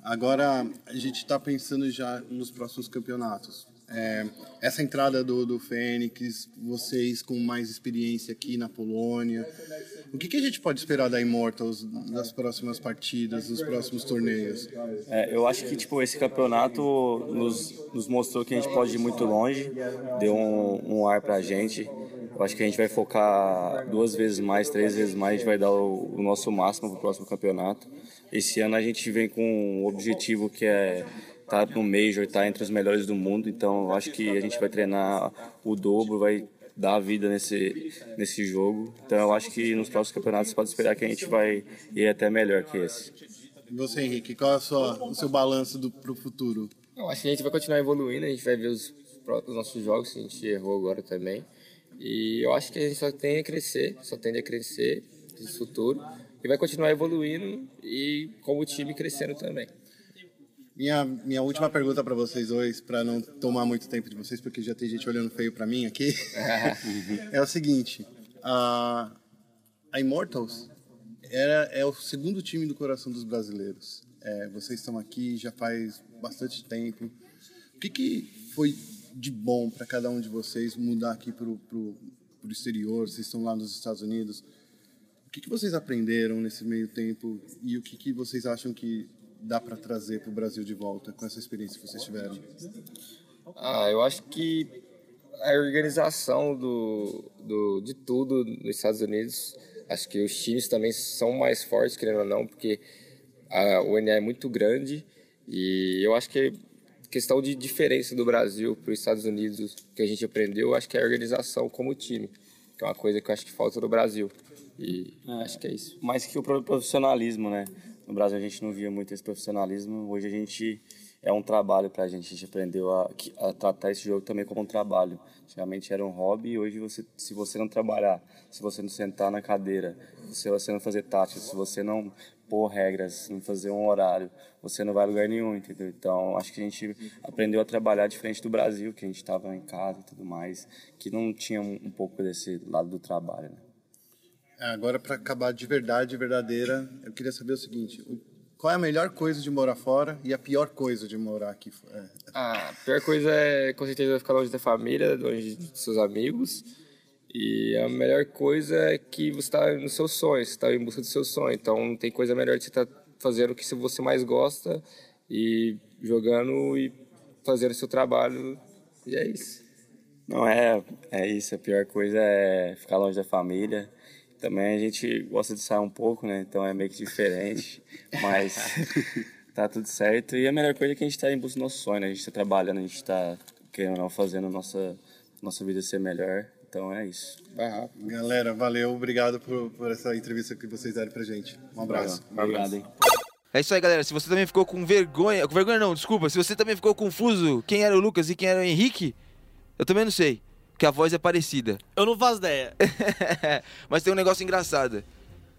Agora a gente está pensando já nos próximos campeonatos. É, essa entrada do, do Fênix, vocês com mais experiência aqui na Polônia, o que, que a gente pode esperar da Immortals nas próximas partidas, nos próximos torneios? É, eu acho que tipo esse campeonato nos, nos mostrou que a gente pode ir muito longe, deu um, um ar pra gente. Eu acho que a gente vai focar duas vezes mais, três vezes mais, a gente vai dar o, o nosso máximo pro próximo campeonato. Esse ano a gente vem com um objetivo que é estar no Major, estar entre os melhores do mundo, então eu acho que a gente vai treinar o dobro, vai dar a vida nesse, nesse jogo. Então eu acho que nos próximos campeonatos você pode esperar que a gente vai ir até melhor que esse. E você, Henrique, qual é a sua, o seu balanço do, pro futuro? Eu acho que a gente vai continuar evoluindo, a gente vai ver os, os nossos jogos, que a gente errou agora também. E eu acho que a gente só tem a crescer, só tende a crescer nesse futuro. E vai continuar evoluindo e como time crescendo também. Minha, minha última pergunta para vocês dois, para não tomar muito tempo de vocês, porque já tem gente olhando feio para mim aqui, é o seguinte: a, a Immortals era, é o segundo time do coração dos brasileiros. É, vocês estão aqui já faz bastante tempo. O que, que foi de bom para cada um de vocês mudar aqui para o exterior? Vocês estão lá nos Estados Unidos. O que, que vocês aprenderam nesse meio tempo e o que, que vocês acham que dá para trazer para o Brasil de volta com essa experiência que vocês tiveram? Ah, eu acho que a organização do, do, de tudo nos Estados Unidos, acho que os times também são mais fortes, querendo ou não, porque a, o NA é muito grande e eu acho que questão de diferença do Brasil para os Estados Unidos que a gente aprendeu, eu acho que é a organização como time, que é uma coisa que eu acho que falta no Brasil. E acho que é isso. Mais que o próprio profissionalismo, né? No Brasil a gente não via muito esse profissionalismo. Hoje a gente é um trabalho pra gente. A gente aprendeu a, a tratar esse jogo também como um trabalho. Antigamente era um hobby e hoje você, se você não trabalhar, se você não sentar na cadeira, se você não fazer tática, se você não pôr regras, não fazer um horário, você não vai a lugar nenhum, entendeu? Então acho que a gente aprendeu a trabalhar diferente do Brasil, que a gente estava em casa e tudo mais, que não tinha um, um pouco desse lado do trabalho, né? Agora, para acabar de verdade, verdadeira, eu queria saber o seguinte: qual é a melhor coisa de morar fora e a pior coisa de morar aqui? é, Ah, a pior coisa é com certeza ficar longe da família, longe dos seus amigos. E a melhor coisa é que você está no seu sonho, você está em busca do seu sonho. Então não tem coisa melhor de você estar fazendo o que você mais gosta e jogando e fazer o seu trabalho e é isso. Não, é, é isso. A pior coisa é ficar longe da família. Também a gente gosta de sair um pouco, né? Então é meio que diferente. mas tá tudo certo. E a melhor coisa é que a gente tá em busca do nosso sonho, né? A gente tá trabalhando, a gente tá, querendo ou não, fazendo nossa, nossa vida ser melhor. Então é isso. Vai rápido. Galera, valeu, obrigado por, por essa entrevista que vocês deram pra gente. Um abraço. Obrigado, hein? É isso aí, galera. Se você também ficou com vergonha. Com vergonha não, desculpa. Se você também ficou confuso quem era o Lucas e quem era o Henrique, eu também não sei. Porque a voz é parecida. Eu não faço ideia. Mas tem um negócio engraçado.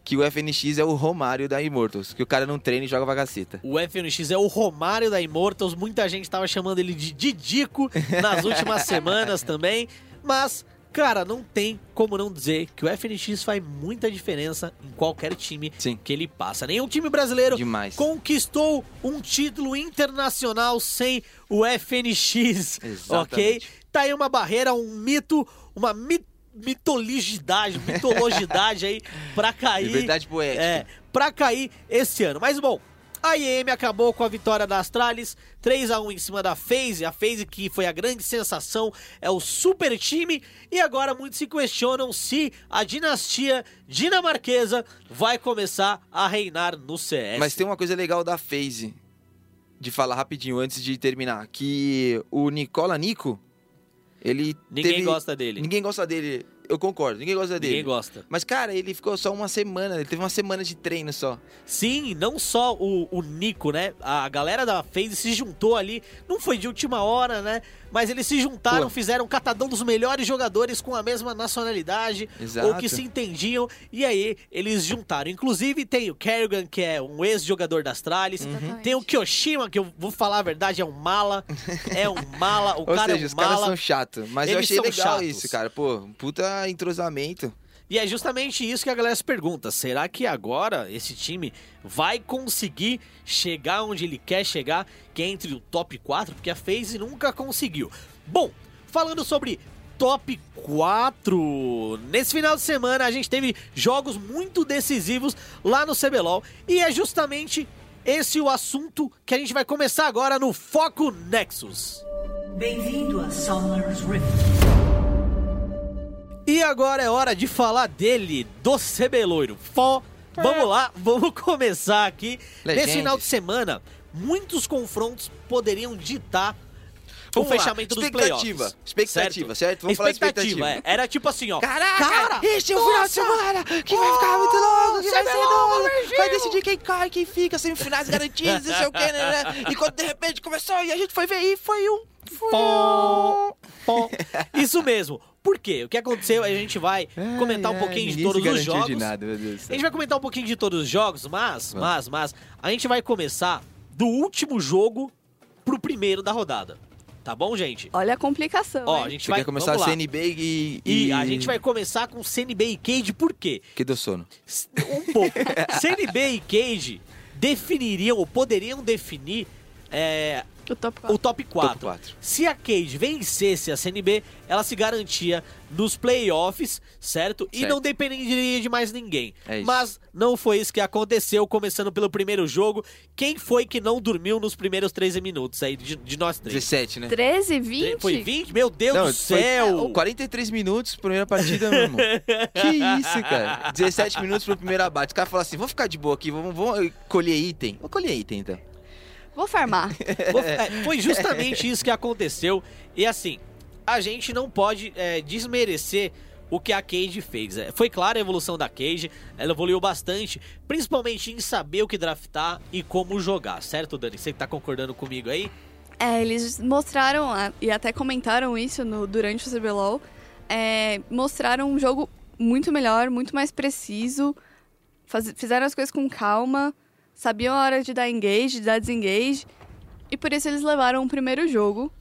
Que o FNX é o Romário da Immortals. Que o cara não treina e joga vagaceta. O FNX é o Romário da Immortals. Muita gente tava chamando ele de Didico nas últimas semanas também. Mas, cara, não tem como não dizer que o FNX faz muita diferença em qualquer time Sim. que ele passa. Nenhum time brasileiro Demais. conquistou um título internacional sem o FNX. Ok? Tá aí uma barreira, um mito, uma mi mitologidade, mitologidade aí pra cair. Liberdade poética. É, pra cair esse ano. Mas bom, a IEM acabou com a vitória da Astralis, 3 a 1 em cima da FaZe. A FaZe que foi a grande sensação, é o super time. E agora muitos se questionam se a dinastia dinamarquesa vai começar a reinar no CS. Mas tem uma coisa legal da FaZe. De falar rapidinho antes de terminar. Que o Nicola Nico. Ele. Ninguém teve- gosta dele. Ninguém gosta dele. Eu concordo, ninguém gosta dele. Ninguém gosta. Mas, cara, ele ficou só uma semana. Ele teve uma semana de treino só. Sim, não só o, o Nico, né? A galera da FaZe se juntou ali. Não foi de última hora, né? Mas eles se juntaram, Pô. fizeram um catadão dos melhores jogadores com a mesma nacionalidade. Exato. Ou que se entendiam. E aí, eles juntaram. Inclusive, tem o Kerrigan, que é um ex-jogador da Astralis. Exatamente. Tem o Kyoshima, que eu vou falar a verdade, é um mala. É um mala. O Ou cara seja, é um os caras mala. são chatos. Mas eu Eles achei são legal chatos. isso, cara. Pô, um entrosamento. E é justamente isso que a galera se pergunta. Será que agora esse time vai conseguir chegar onde ele quer chegar, que é entre o top 4? Porque a FaZe nunca conseguiu. Bom, falando sobre top 4, nesse final de semana a gente teve jogos muito decisivos lá no CBLOL. E é justamente esse o assunto que a gente vai começar agora no Foco Nexus. Bem-vindo a Summer's Rift. E agora é hora de falar dele, do Cebeloiro. Fó, vamos lá, vamos começar aqui. Legendas. Nesse final de semana, muitos confrontos poderiam ditar o Vamos lá, fechamento dos expectativa, playoffs. expectativa, certo? Vamos falar expectativa. é. Era tipo assim, ó. Caraca, cara, este é o final de semana que vai ficar muito longo, que vai ser CBLOL, doido, Brasil. vai decidir quem cai, quem fica, semifinais garantidas, não sei o que, né, né? E quando de repente começou e a gente foi ver e foi um... Foi Pó, pó. Isso mesmo. Por quê? O que aconteceu? A gente vai comentar um pouquinho de todos os jogos. de nada, meu Deus do A gente vai comentar um pouquinho de todos os jogos, mas, mas, mas, a gente vai começar do último jogo pro primeiro da rodada. Tá bom, gente? Olha a complicação. Ó, a gente Você vai quer começar a. CNB e... E a gente vai começar com CNB e Cage, por quê? Que deu sono. Um pouco. CNB e Cage definiriam, ou poderiam definir, é, O top 4. o top 4. Top quatro. Se a Cage vencesse a CNB, ela se garantia nos playoffs, certo? E Certo. não dependeria de mais ninguém. É isso. Mas não foi isso que aconteceu, começando pelo primeiro jogo. Quem foi que não dormiu nos primeiros 13 minutos aí de, de nós três? 17, né? 13, 20? Foi 20? Meu Deus Não, do foi céu! 43 minutos, primeira partida, meu irmão. que isso, cara. 17 minutos pro primeiro abate. Os caras falaram assim, vamos ficar de boa aqui, vamos, vamos colher item. Vou colher item, então. Vou farmar. Foi justamente isso que aconteceu. E assim, a gente não pode é, desmerecer o que a Cage fez. É, foi clara a evolução da Cage, ela evoluiu bastante, principalmente em saber o que draftar e como jogar, certo, Dani? Você que tá concordando comigo aí? É, eles mostraram, e até comentaram isso no, durante o CBLOL, é, mostraram um jogo muito melhor, muito mais preciso, faz- fizeram as coisas com calma, sabiam a hora de dar engage, de dar desengage, e por isso eles levaram o primeiro jogo,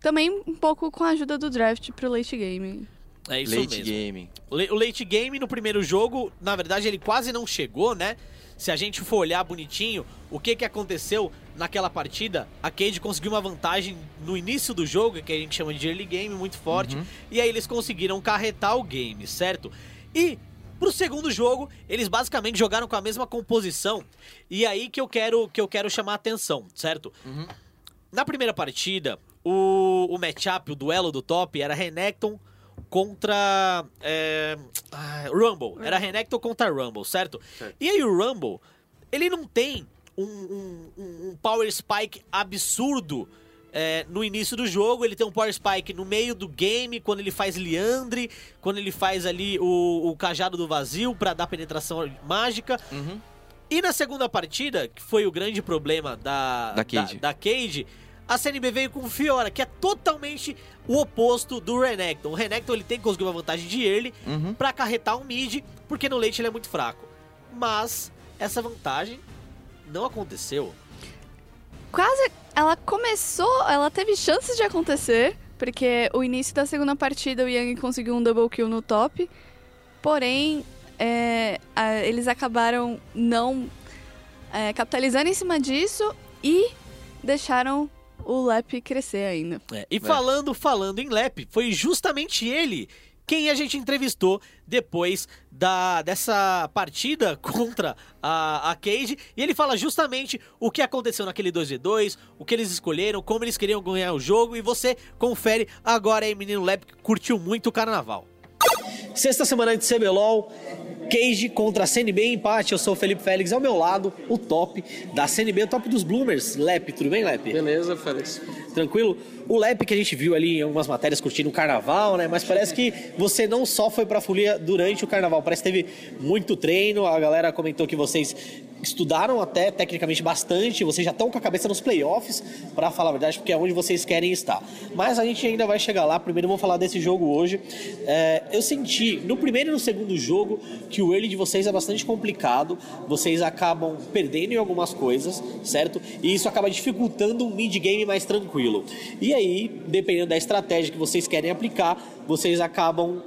também um pouco com a ajuda do draft pro late game. É isso Late mesmo. game. O late game no primeiro jogo, na verdade, ele quase não chegou, né? Se a gente for olhar bonitinho, o que que aconteceu naquela partida, a Cade conseguiu uma vantagem no início do jogo, que a gente chama de early game, muito forte, e aí eles conseguiram carretar o game, certo? E pro segundo jogo, eles basicamente jogaram com a mesma composição, e aí que eu quero que eu quero chamar a atenção, certo? Na primeira partida, o, o matchup, o duelo do top era Renekton contra é, ah, Rumble. Era Renekton contra Rumble, certo? E aí o Rumble, ele não tem um- um- um power spike absurdo é, no início do jogo. Ele tem um power spike no meio do game, quando ele faz Liandre, quando ele faz ali o, o cajado do vazio pra dar penetração mágica. E na segunda partida, que foi o grande problema da, Da Cade. da, da Cade, a CNB veio com o Fiora, que é totalmente o oposto do Renekton. O Renekton ele tem que conseguir uma vantagem de early Uhum. pra acarretar um mid, porque no late ele é muito fraco. Mas essa vantagem não aconteceu. Quase. Ela começou. Ela teve chances de acontecer. Porque o início da segunda partida o Yang conseguiu um double kill no top. Porém, é, a- eles acabaram não é, capitalizando em cima disso e deixaram o Lep crescer ainda. É, E falando, falando em Lep, foi justamente ele quem a gente entrevistou depois da, dessa partida contra a, a Cage. E ele fala justamente o que aconteceu naquele 2v2, o que eles escolheram, como eles queriam ganhar o jogo. E você confere agora aí, menino Lep, que curtiu muito o carnaval. Sexta semana de CBLOL, Cage contra a CNB, empate. Eu sou o Felipe Félix, ao meu lado, o top da CNB, o top dos Bloomers. Lep, tudo bem, Lep? Beleza, Félix. Tranquilo? O Lep que a gente viu ali em algumas matérias curtindo o carnaval, né? Mas parece que você não só foi pra folia durante o carnaval, parece que teve muito treino. A galera comentou que vocês estudaram até tecnicamente bastante, vocês já estão com a cabeça nos playoffs, pra falar a verdade, porque é onde vocês querem estar. Mas a gente ainda vai chegar lá. Primeiro vamos falar desse jogo hoje. É, eu senti no primeiro e no segundo jogo que o early de vocês é bastante complicado. Vocês acabam perdendo em algumas coisas, certo? E isso acaba dificultando um mid game mais tranquilo. E aí, dependendo da estratégia que vocês querem aplicar, vocês acabam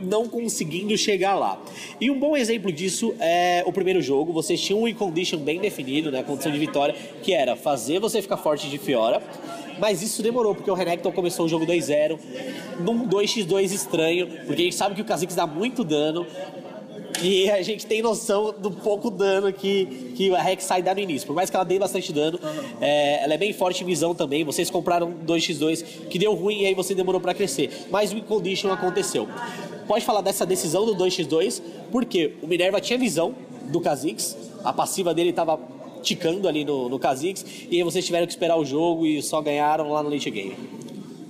não conseguindo chegar lá. E um bom exemplo disso é o primeiro jogo. Vocês tinham um condition bem definido, né? A condição de vitória, que era fazer você ficar forte de Fiora. Mas isso demorou, porque o Renekton começou o jogo 2-0, num 2x2 estranho, porque a gente sabe que o Kha'Zix dá muito dano. E a gente tem noção do pouco dano que, que a Rek'Sai dá no início. Por mais que ela dê bastante dano, é, ela é bem forte em visão também. Vocês compraram 2x2 que deu ruim e aí você demorou pra crescer. Mas o Condition aconteceu. Pode falar dessa decisão do 2x2, porque o Minerva tinha visão do Kha'Zix, a passiva dele tava ticando ali no, no Kha'Zix, e aí vocês tiveram que esperar o jogo e só ganharam lá no late game.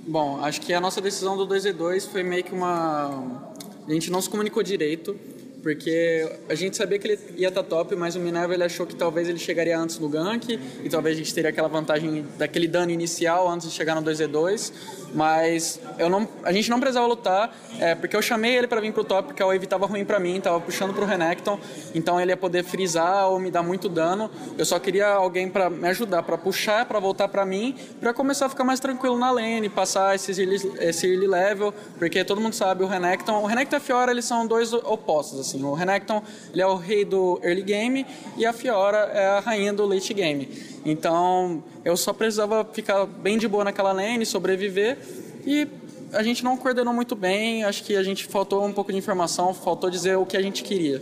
Bom, acho que a nossa decisão do 2v2 foi meio que uma. A gente não se comunicou direito, porque a gente sabia que ele ia estar top, mas o Minerva ele achou que talvez ele chegaria antes do gank, e talvez a gente teria aquela vantagem daquele dano inicial antes de chegar no 2v2. Mas eu não, a gente não precisava lutar, é, porque eu chamei ele para vir pro top, porque a wave tava ruim para mim, tava puxando pro Renekton, então ele ia poder frisar ou me dar muito dano. Eu só queria alguém para me ajudar, para puxar, para voltar para mim, para começar a ficar mais tranquilo na lane, passar esses esse early level, porque todo mundo sabe o Renekton, o Renekton e a Fiora eles são dois opostos assim. O Renekton ele é o rei do early game e a Fiora é a rainha do late game. Então eu só precisava ficar bem de boa naquela lane, sobreviver e a gente não coordenou muito bem. Acho que a gente faltou um pouco de informação, faltou dizer o que a gente queria.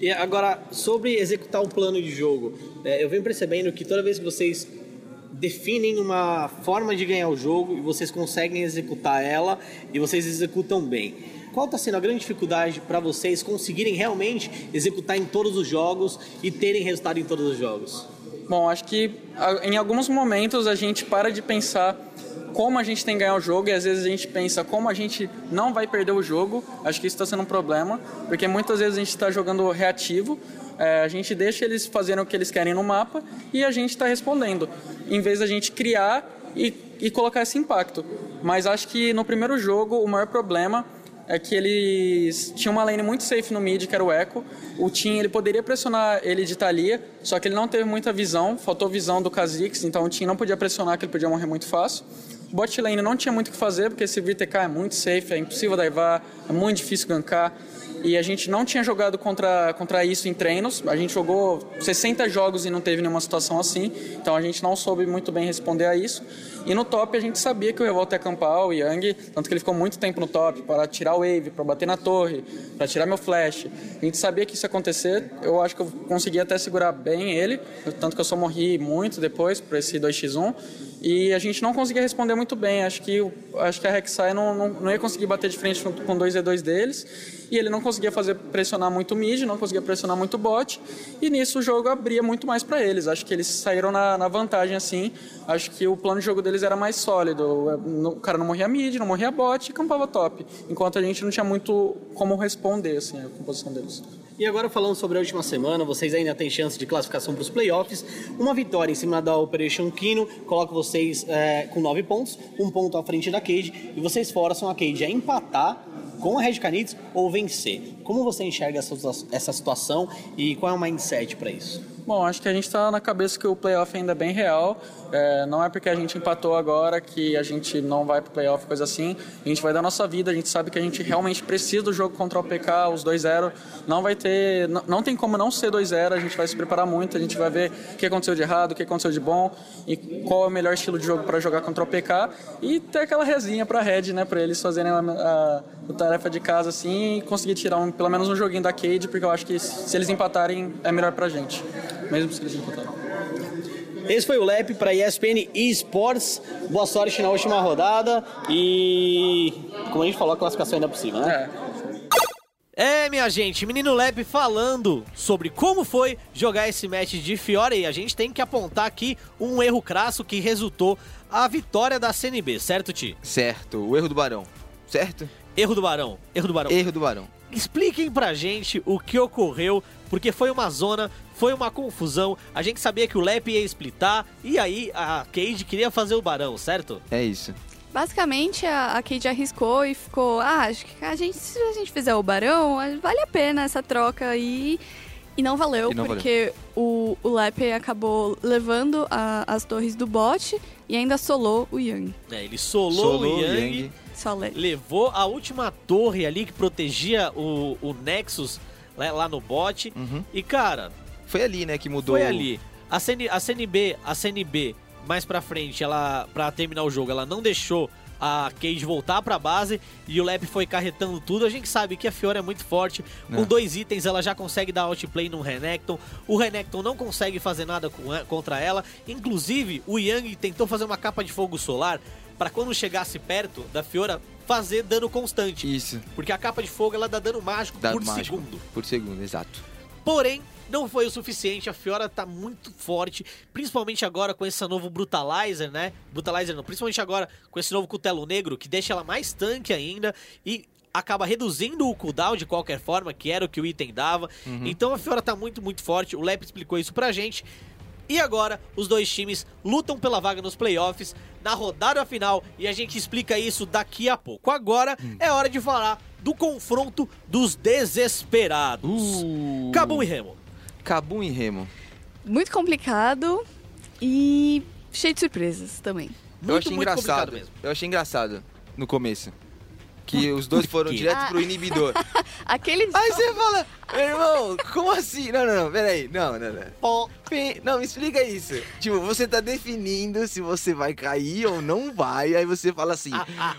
E agora, sobre executar o plano de jogo, é, eu venho percebendo que toda vez que vocês definem uma forma de ganhar o jogo e vocês conseguem executar ela e vocês executam bem. Qual está sendo a grande dificuldade para vocês conseguirem realmente executar em todos os jogos e terem resultado em todos os jogos? Bom, acho que em alguns momentos a gente para de pensar como a gente tem que ganhar o jogo e às vezes a gente pensa como a gente não vai perder o jogo. Acho que isso está sendo um problema, porque muitas vezes a gente está jogando reativo, é, a gente deixa eles fazerem o que eles querem no mapa e a gente está respondendo, em vez da gente criar e, e colocar esse impacto. Mas acho que no primeiro jogo o maior problema é que eles tinham uma lane muito safe no mid, que era o Echo. O Tim ele poderia pressionar ele de Thalia, só que ele não teve muita visão, faltou visão do Kha'Zix, então o Tim não podia pressionar, que ele podia morrer muito fácil. Bot lane não tinha muito o que fazer, porque esse VTK é muito safe, é impossível daivar, é muito difícil gankar. E a gente não tinha jogado contra, contra isso em treinos. A gente jogou 60 jogos e não teve nenhuma situação assim. Então a gente não soube muito bem responder a isso. E no top a gente sabia que o Revolta ia acampar, o Yang, tanto que ele ficou muito tempo no top para tirar o wave, para bater na torre, para tirar meu flash. A gente sabia que isso ia acontecer. Eu acho que eu consegui até segurar bem ele, tanto que eu só morri muito depois por esse 2x1. E a gente não conseguia responder muito bem. Acho que, acho que a Rek'Sai não, não, não ia conseguir bater de frente com 2 e 2 deles. E ele não conseguia fazer pressionar muito mid, não conseguia pressionar muito bot. E nisso o jogo abria muito mais para eles. Acho que eles saíram na, na, vantagem assim. Acho que o plano de jogo deles era mais sólido. O cara não morria mid, não morria bot e campava top. Enquanto a gente não tinha muito como responder assim, a composição deles. E agora falando sobre a última semana, vocês ainda têm chance de classificação para os playoffs. Uma vitória em cima da Operation Kino coloca vocês é, com nove pontos, um ponto à frente da Cade, e vocês forçam a Cade a empatar com a Red Canids ou vencer. Como você enxerga essa, essa situação e qual é o mindset para isso? Bom, acho que a gente está na cabeça que o playoff ainda é bem real. É, não é porque a gente empatou agora que a gente não vai para o playoff, coisa assim. A gente vai dar nossa vida, a gente sabe que a gente realmente precisa do jogo contra o PK, os 2-0. Não vai ter. Não, não tem como não ser 2-0, a gente vai se preparar muito, a gente vai ver o que aconteceu de errado, o que aconteceu de bom e qual é o melhor estilo de jogo para jogar contra o PK. E ter aquela resinha para a Red, né, para eles fazerem a, a, a, tarefa de casa assim e conseguir tirar um, pelo menos um joguinho da Cade, porque eu acho que se eles empatarem é melhor para a gente mesmo se eles empatarem. Esse foi o LEP para ESPN Esports. Boa sorte na última rodada e, como a gente falou, a classificação ainda é possível, né? É. É, minha gente, menino Lep falando sobre como foi jogar esse match de Fiora e a gente tem que apontar aqui um erro crasso que resultou a vitória da CNB, certo, Ti? Certo, o erro do Barão, certo? Erro do Barão, erro do Barão. Erro do Barão. Expliquem pra gente o que ocorreu, porque foi uma zona, foi uma confusão. A gente sabia que o Lep ia splitar e aí a Cade queria fazer o Barão, certo? É isso. Basicamente, a, a Cade arriscou e ficou, ah, acho que a gente, se a gente fizer o Barão, vale a pena essa troca aí. E não valeu, e não porque valeu. O, o Lepe acabou levando a, as torres do bot e ainda solou o Yang. É, ele solou, solou o Yang, Yang. Solé. levou a última torre ali que protegia o, o Nexus né, lá no bot. Uhum. E, cara... Foi ali, né, que mudou... Foi ali. A, CN, a CNB, a CNB, mais pra frente, ela pra terminar o jogo, ela não deixou a Cage voltar pra base e o Lep foi carretando tudo. A gente sabe que a Fiora é muito forte. Com é. dois itens ela já consegue dar outplay no Renekton. O Renekton não consegue fazer nada com, contra ela. Inclusive, o Yang tentou fazer uma capa de fogo solar para quando chegasse perto da Fiora fazer dano constante. Isso. Porque a capa de fogo ela dá dano mágico dano por mágico segundo. Por segundo, exato. Porém, não foi o suficiente, a Fiora tá muito forte, principalmente agora com esse novo Brutalizer, né? Brutalizer não, principalmente agora com esse novo Cutelo Negro, que deixa ela mais tanque ainda e acaba reduzindo o cooldown de qualquer forma, que era o que o item dava. Uhum. Então a Fiora tá muito, muito forte, o Lep explicou isso pra gente. E agora, os dois times lutam pela vaga nos playoffs na rodada final e a gente explica isso daqui a pouco. Agora hum. é hora de falar do confronto dos desesperados. Uh. Cabum e Remo. Cabum e Remo. Muito complicado e cheio de surpresas também. Eu achei muito engraçado. Mesmo. Eu achei engraçado no começo que os dois foram direto ah. pro inibidor. Aquele. Aí você fala, irmão, como assim? Não, não, não, peraí. Não, não, não. Não, me explica isso. Tipo, você tá definindo se você vai cair ou não vai. Aí você fala assim: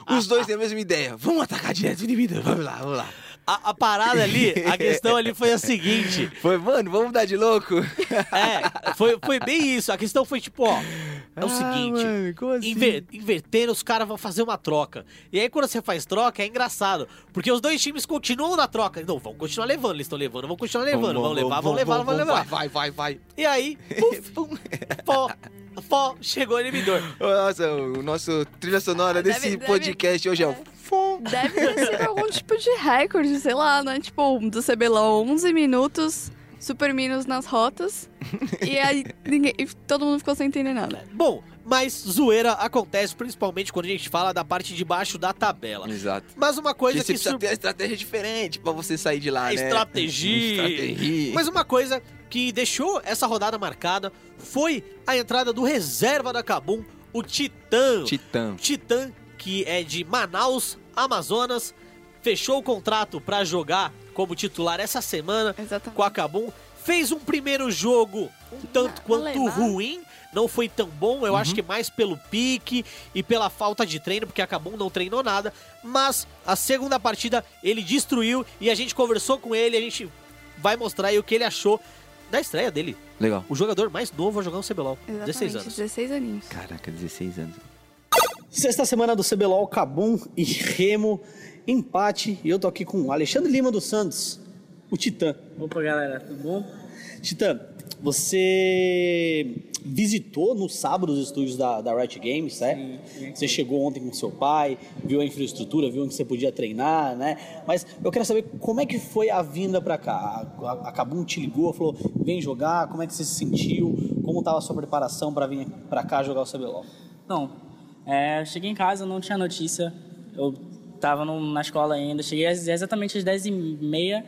os dois têm a mesma ideia. Vamos atacar direto o inibidor. Vamos lá, vamos lá. A, a, parada ali, a questão ali foi a seguinte. Foi, mano, vamos dar de louco? É, foi, foi bem isso. A questão foi tipo, ó. É o ah, seguinte, mano, assim? inver, invertendo, os caras vão fazer uma troca. E aí, quando você faz troca, é engraçado. Porque os dois times continuam na troca. Não, vão continuar levando, eles estão levando, vão continuar levando. Vão, vão, levar, vão, levar, vão levar. Vai, vai, vai. E aí, puf, pô, pô, chegou o inibidor. Nossa, o nosso trilha sonora desse deve, podcast deve, hoje é o Deve ter sido algum tipo de recorde, sei lá, né? Tipo, do CBLOL, 11 minutos, super minus nas rotas. e aí ninguém, todo mundo ficou sem entender nada. Bom, mas zoeira acontece principalmente quando a gente fala da parte de baixo da tabela. Exato. Mas uma coisa que. Você precisa ter estratégia diferente pra você sair de lá, né? Estratégia. Estratégia. Mas uma coisa que deixou essa rodada marcada foi a entrada do reserva da Kabum, o Titã. Titã. Titã, que é de Manaus, Amazonas, fechou o contrato para jogar como titular essa semana com a Cabum. Fez um primeiro jogo um tanto quanto ruim, não foi tão bom, eu acho que mais pelo pique e pela falta de treino, porque a Cabum não treinou nada, mas a segunda partida ele destruiu e a gente conversou com ele, a gente vai mostrar aí o que ele achou da estreia dele. Legal. O jogador mais novo a jogar no CBLOL, Exatamente, 16 anos. 16 aninhos. Caraca, 16 anos. Sexta semana do CBLOL, Cabum e Remo, empate. E eu tô aqui com o Alexandre Lima dos Santos, o Titã. Opa, galera, tudo bom? Titã, você visitou no sábado os estúdios da, da Riot Games, né? Você chegou ontem com seu pai, viu a infraestrutura, viu onde você podia treinar, né? Mas eu quero saber como é que foi a vinda pra cá. A, a Kabum te ligou, falou, vem jogar, como é que você se sentiu? Como estava a sua preparação para vir pra cá jogar o CBLOL? Então, é, eu cheguei em casa, não tinha notícia. Eu tava no- na escola ainda. Cheguei às- exatamente às 10h30.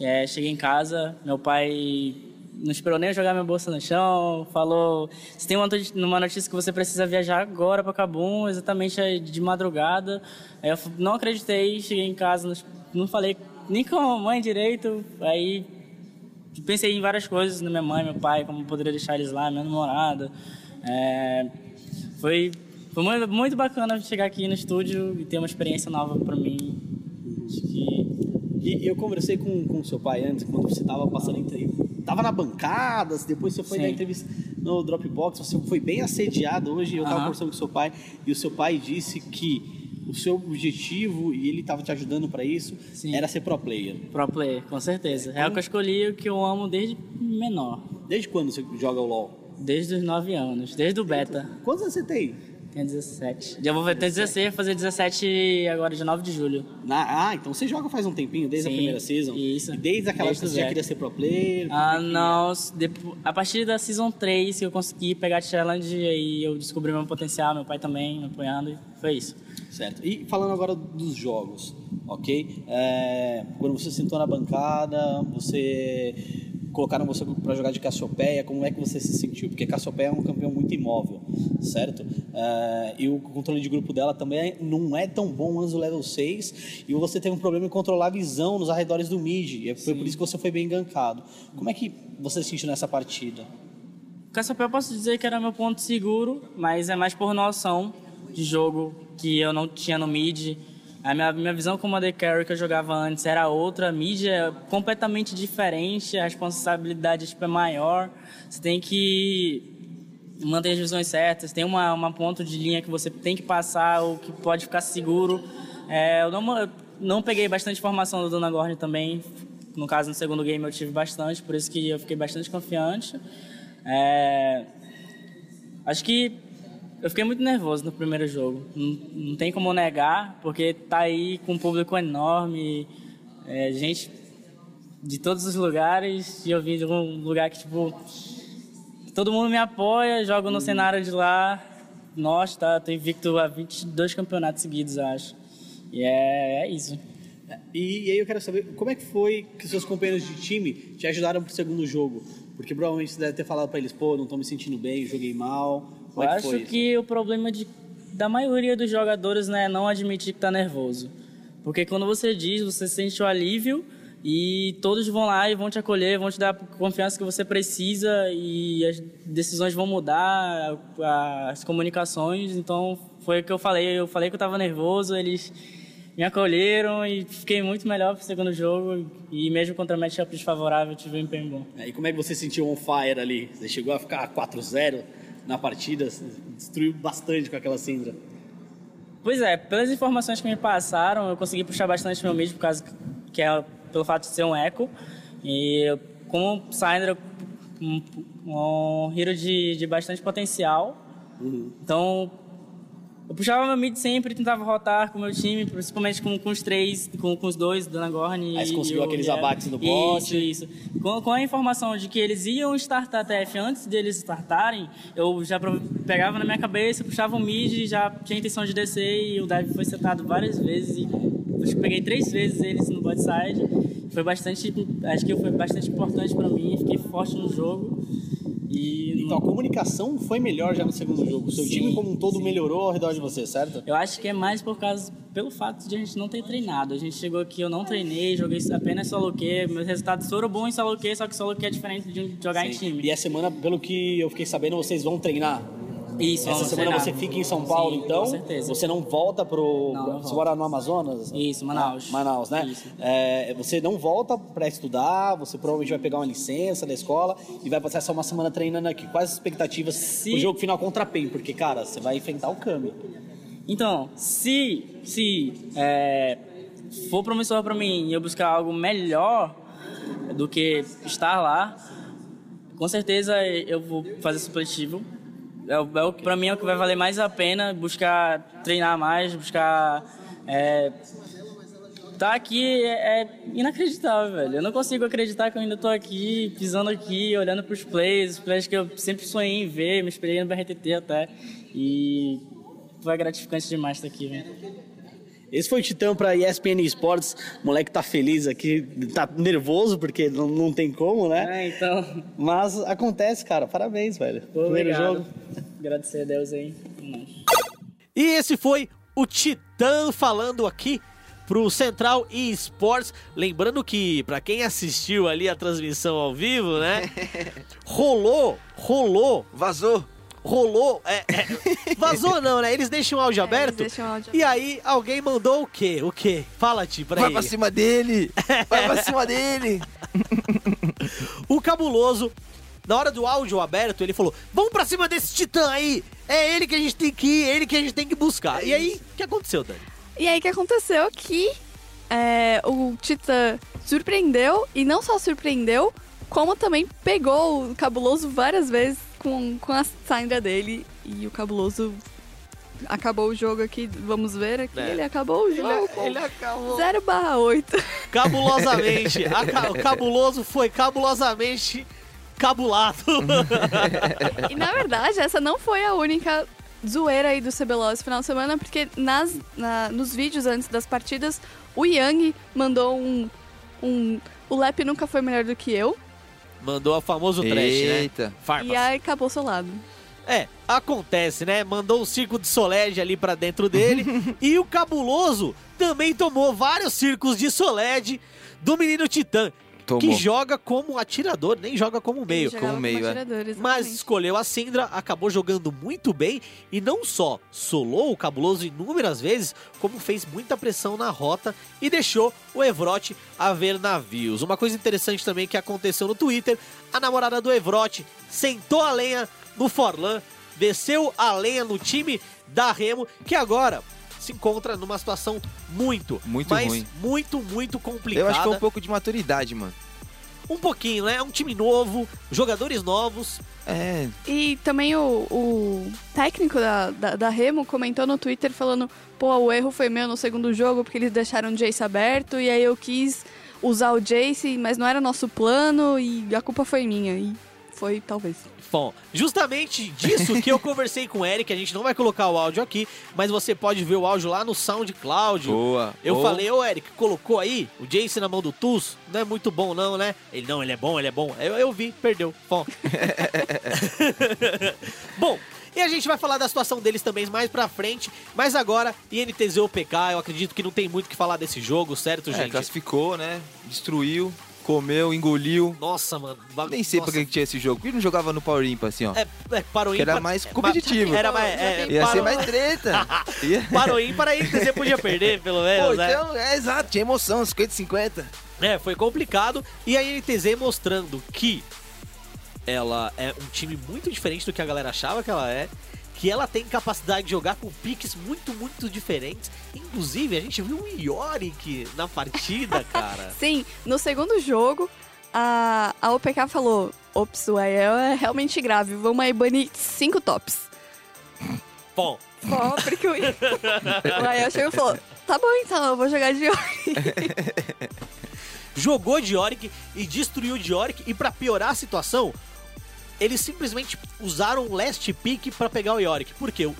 É, cheguei em casa, meu pai não esperou nem eu jogar minha bolsa no chão. Falou: se tem uma, notícia que você precisa viajar agora para Cabum, exatamente de madrugada. Aí eu não acreditei, cheguei em casa, não, falei nem com a mãe direito. Aí pensei em várias coisas na minha mãe, meu pai, como poderia deixar eles lá, minha namorada. É, foi foi muito, muito bacana chegar aqui no estúdio e ter uma experiência nova para mim. Acho que E eu conversei com com seu pai antes, quando você tava passando entrevista. Tava na bancada, depois você foi Sim. dar entrevista no Dropbox, você foi bem assediado hoje. Eu tava Aham. conversando com seu pai e o seu pai disse que o seu objetivo, e ele tava te ajudando para isso, era ser pro player. Pro player, com certeza. É o que eu escolhi, o que eu amo desde menor. Desde quando você joga o LoL? Desde os 9 anos, desde o beta. Quantos anos você tem? Tenho 17. Já vou ter 16, vou fazer 17 agora de 9 de julho. Na- ah, então você joga faz um tempinho, desde a Sim, primeira season? Isso. E desde aquela Desde época você já queria ser pro player? Ah, não. depo- A partir da Season 3 que eu consegui pegar a challenge e eu descobri meu potencial, meu pai também me apoiando e foi isso. Certo. E falando agora dos jogos, ok? É, quando você sentou na bancada, você colocaram você para jogar de Cassiopeia, como é que você se sentiu? Porque Cassiopeia é um campeão muito imóvel, certo? É, e o controle de grupo dela também não é tão bom antes do level 6, e você teve um problema em controlar a visão nos arredores do mid, e foi por isso que você foi bem gankado. Como é que você se sentiu nessa partida? Cassiopeia eu posso dizer que era meu ponto seguro, mas é mais por noção de jogo que eu não tinha no mid. A minha, minha visão como AD Carry que eu jogava antes era outra, a mid é completamente diferente, a responsabilidade tipo, é maior, você tem que manter as visões certas, tem uma, uma ponto de linha que você tem que passar, ou que pode ficar seguro. É, eu não, eu não peguei bastante informação do Dona Gorn também, no caso no segundo game eu tive bastante, por isso que eu fiquei bastante confiante. É, acho que eu fiquei muito nervoso no primeiro jogo. Não, não tem como negar, porque tá aí com um público enorme, é, gente de todos os lugares, e eu vim de um lugar que, tipo, todo mundo me apoia, jogo no cenário de lá. Nossa, tá, tô invicto a 22 campeonatos seguidos, acho. E é, é isso. E, e aí eu quero saber como é que foi que seus companheiros de time te ajudaram pro segundo jogo? Porque provavelmente você deve ter falado pra eles, pô, não tô me sentindo bem, joguei mal. Como Eu é que acho que o problema de, da maioria dos jogadores né, é não admitir que tá nervoso. Porque quando você diz, você sente o alívio e todos vão lá e vão te acolher, vão te dar a confiança que você precisa e as decisões vão mudar, as comunicações. Então foi o que eu falei. Eu falei que eu tava nervoso, eles me acolheram e fiquei muito melhor pro segundo jogo. E mesmo contra matchup desfavorável, eu tive um empenho bom. É, E como é que você sentiu on fire ali? Você chegou a ficar 4-0 na partida, destruiu bastante com aquela Syndra. Pois é, pelas informações que me passaram, eu consegui puxar bastante meu mid por causa que é pelo fato de ser um eco. E como Syndra, um, um hero de, de bastante potencial. Então, eu puxava meu mid sempre, tentava rotar com o meu time, principalmente com, com os três, com, com os dois, Dona Gorn Aí você conseguiu aqueles abates no bot. Isso, isso. Com, com a informação de que eles iam startar TF antes deles startarem, eu já pegava na minha cabeça, puxava o mid, já tinha a intenção de descer e o dive foi setado várias vezes e acho que peguei três vezes eles no bot side. Foi bastante, acho que foi bastante importante para mim, fiquei forte no jogo e Então a comunicação foi melhor já no segundo jogo. O seu Sim, time como um todo sim. melhorou ao redor de você, certo? Eu acho que é mais por causa, pelo fato de a gente não ter treinado. A gente chegou aqui, eu não treinei, joguei apenas solo quê. Meus resultados foram bons em solo quê, só que solo quê é diferente de jogar em Sim. time. E a semana, pelo que eu fiquei sabendo, vocês vão treinar. Isso, Essa semana você fica em São Paulo, Sim, então? com certeza. Você não volta pro. Não, não você mora no Amazonas? Isso, Manaus. Ah, Manaus, né? É, você não volta pra estudar, você provavelmente vai pegar uma licença da escola e vai passar só uma semana treinando aqui. Quais as expectativas pro jogo final contra a PEN? Porque, cara, você vai enfrentar o Kami. Então, se, se é, for promissor para mim e eu buscar algo melhor do que estar lá, com certeza eu vou fazer supletivo. É, é, pra mim é o que vai valer mais a pena buscar treinar mais, buscar. É, tá aqui é, é inacreditável, velho. Eu não consigo acreditar que eu ainda tô aqui, pisando aqui, olhando pros plays, os plays que eu sempre sonhei em ver, me esperei no BRTT até. E foi gratificante demais estar aqui, velho. Esse foi o Titã pra ESPN Esportes. O moleque tá feliz aqui, tá nervoso porque não, não tem como, né? É, então. Mas acontece, cara. Parabéns, velho. Primeiro Obrigado. jogo. Agradecer a Deus aí. E esse foi o Titã falando aqui pro Central eSports. Lembrando que, pra quem assistiu ali a transmissão ao vivo, né? rolou, rolou. Vazou. Rolou. é, é, vazou não, né? Eles deixam o áudio aberto. deixam o áudio E aí, alguém mandou o quê? O quê? Fala, Ti, pra Vai aí. pra cima dele! Vai pra cima dele! O cabuloso, na hora do áudio aberto, ele falou: Vamos pra cima desse titã aí! É ele que a gente tem que ir, é ele que a gente tem que buscar. e aí, o que aconteceu, Dani? E aí, o que aconteceu que é, o Titã surpreendeu, e não só surpreendeu, como também pegou o Cabuloso várias vezes com, com a Sandra dele. E o Cabuloso acabou o jogo aqui, vamos ver aqui, É. ele acabou o jogo com 0 barra 8. Cabulosamente, a o cabuloso foi cabulosamente cabulado. E na verdade, essa não foi a única zoeira aí do CBLOL esse final de semana, porque nas, na- nos vídeos antes das partidas, o Yang mandou um, um. O Lep nunca foi melhor do que eu. Mandou o famoso trash, Eita. né? Farpas. E aí acabou solado. É, acontece, né? Mandou um circo de Soled ali pra dentro dele. e o cabuloso também tomou vários circos de Soled do menino Titã. Tomou. Que joga como atirador, nem joga como meio. jogava Como meio, como é. atirador, Mas escolheu a Syndra, acabou jogando muito bem e não só solou o cabuloso inúmeras vezes, como fez muita pressão na rota e deixou o Evrote a ver navios. Uma coisa interessante também que aconteceu no Twitter: a namorada do Evrote sentou a lenha no Forlan, desceu a lenha no time da Remo, que agora se encontra numa situação muito, Muito mas ruim. muito, muito complicada. Eu acho que é um pouco de maturidade, mano. Um pouquinho, né? É um time novo, jogadores novos. É. E também o, o técnico da, da, da Remo comentou no Twitter falando: pô, o erro foi meu no segundo jogo porque eles deixaram o Jace aberto e aí eu quis usar o Jace, mas não era nosso plano e a culpa foi minha. E foi, talvez. Bom, justamente disso que eu conversei com o Eric, a gente não vai colocar o áudio aqui, mas você pode ver o áudio lá no SoundCloud. Boa. Eu Boa. falei, ô Eric, colocou aí o Jace na mão do Tuz? Não é muito bom não, né? Ele, não, ele é bom, ele é bom. Eu, eu vi, perdeu. Bom. bom, e a gente vai falar da situação deles também mais pra frente, mas agora, INTZ OPK, eu acredito que não tem muito o que falar desse jogo, certo, É, gente? classificou, né? Destruiu, comeu, engoliu. Nossa, mano. Nem sei nossa. pra que tinha esse jogo. Que não jogava no Power Impa assim, ó? É, é, para o era mais é, competitivo. Era mais, é, Ia ser mais treta. Para o ímpar aí você podia perder, pelo menos, Pô, né? então, é exato, tinha emoção, 50 50. É, foi complicado. E a NTZ mostrando que ela é um time muito diferente do que a galera achava que ela é. Que ela tem capacidade de jogar com piques muito, muito diferentes. Inclusive, a gente viu um Yorick na partida, cara. Sim, no segundo jogo, a, a OPK falou: ops, o Ael é realmente grave, vamos aí banir cinco tops. Bom, Bom, porque o, o Ael chegou e falou: tá bom então, eu vou jogar de Yorick. jogou de Yorick e destruiu de Yorick. E pra piorar a situação, eles simplesmente usaram o last pick pra pegar o Yorick. Porque o,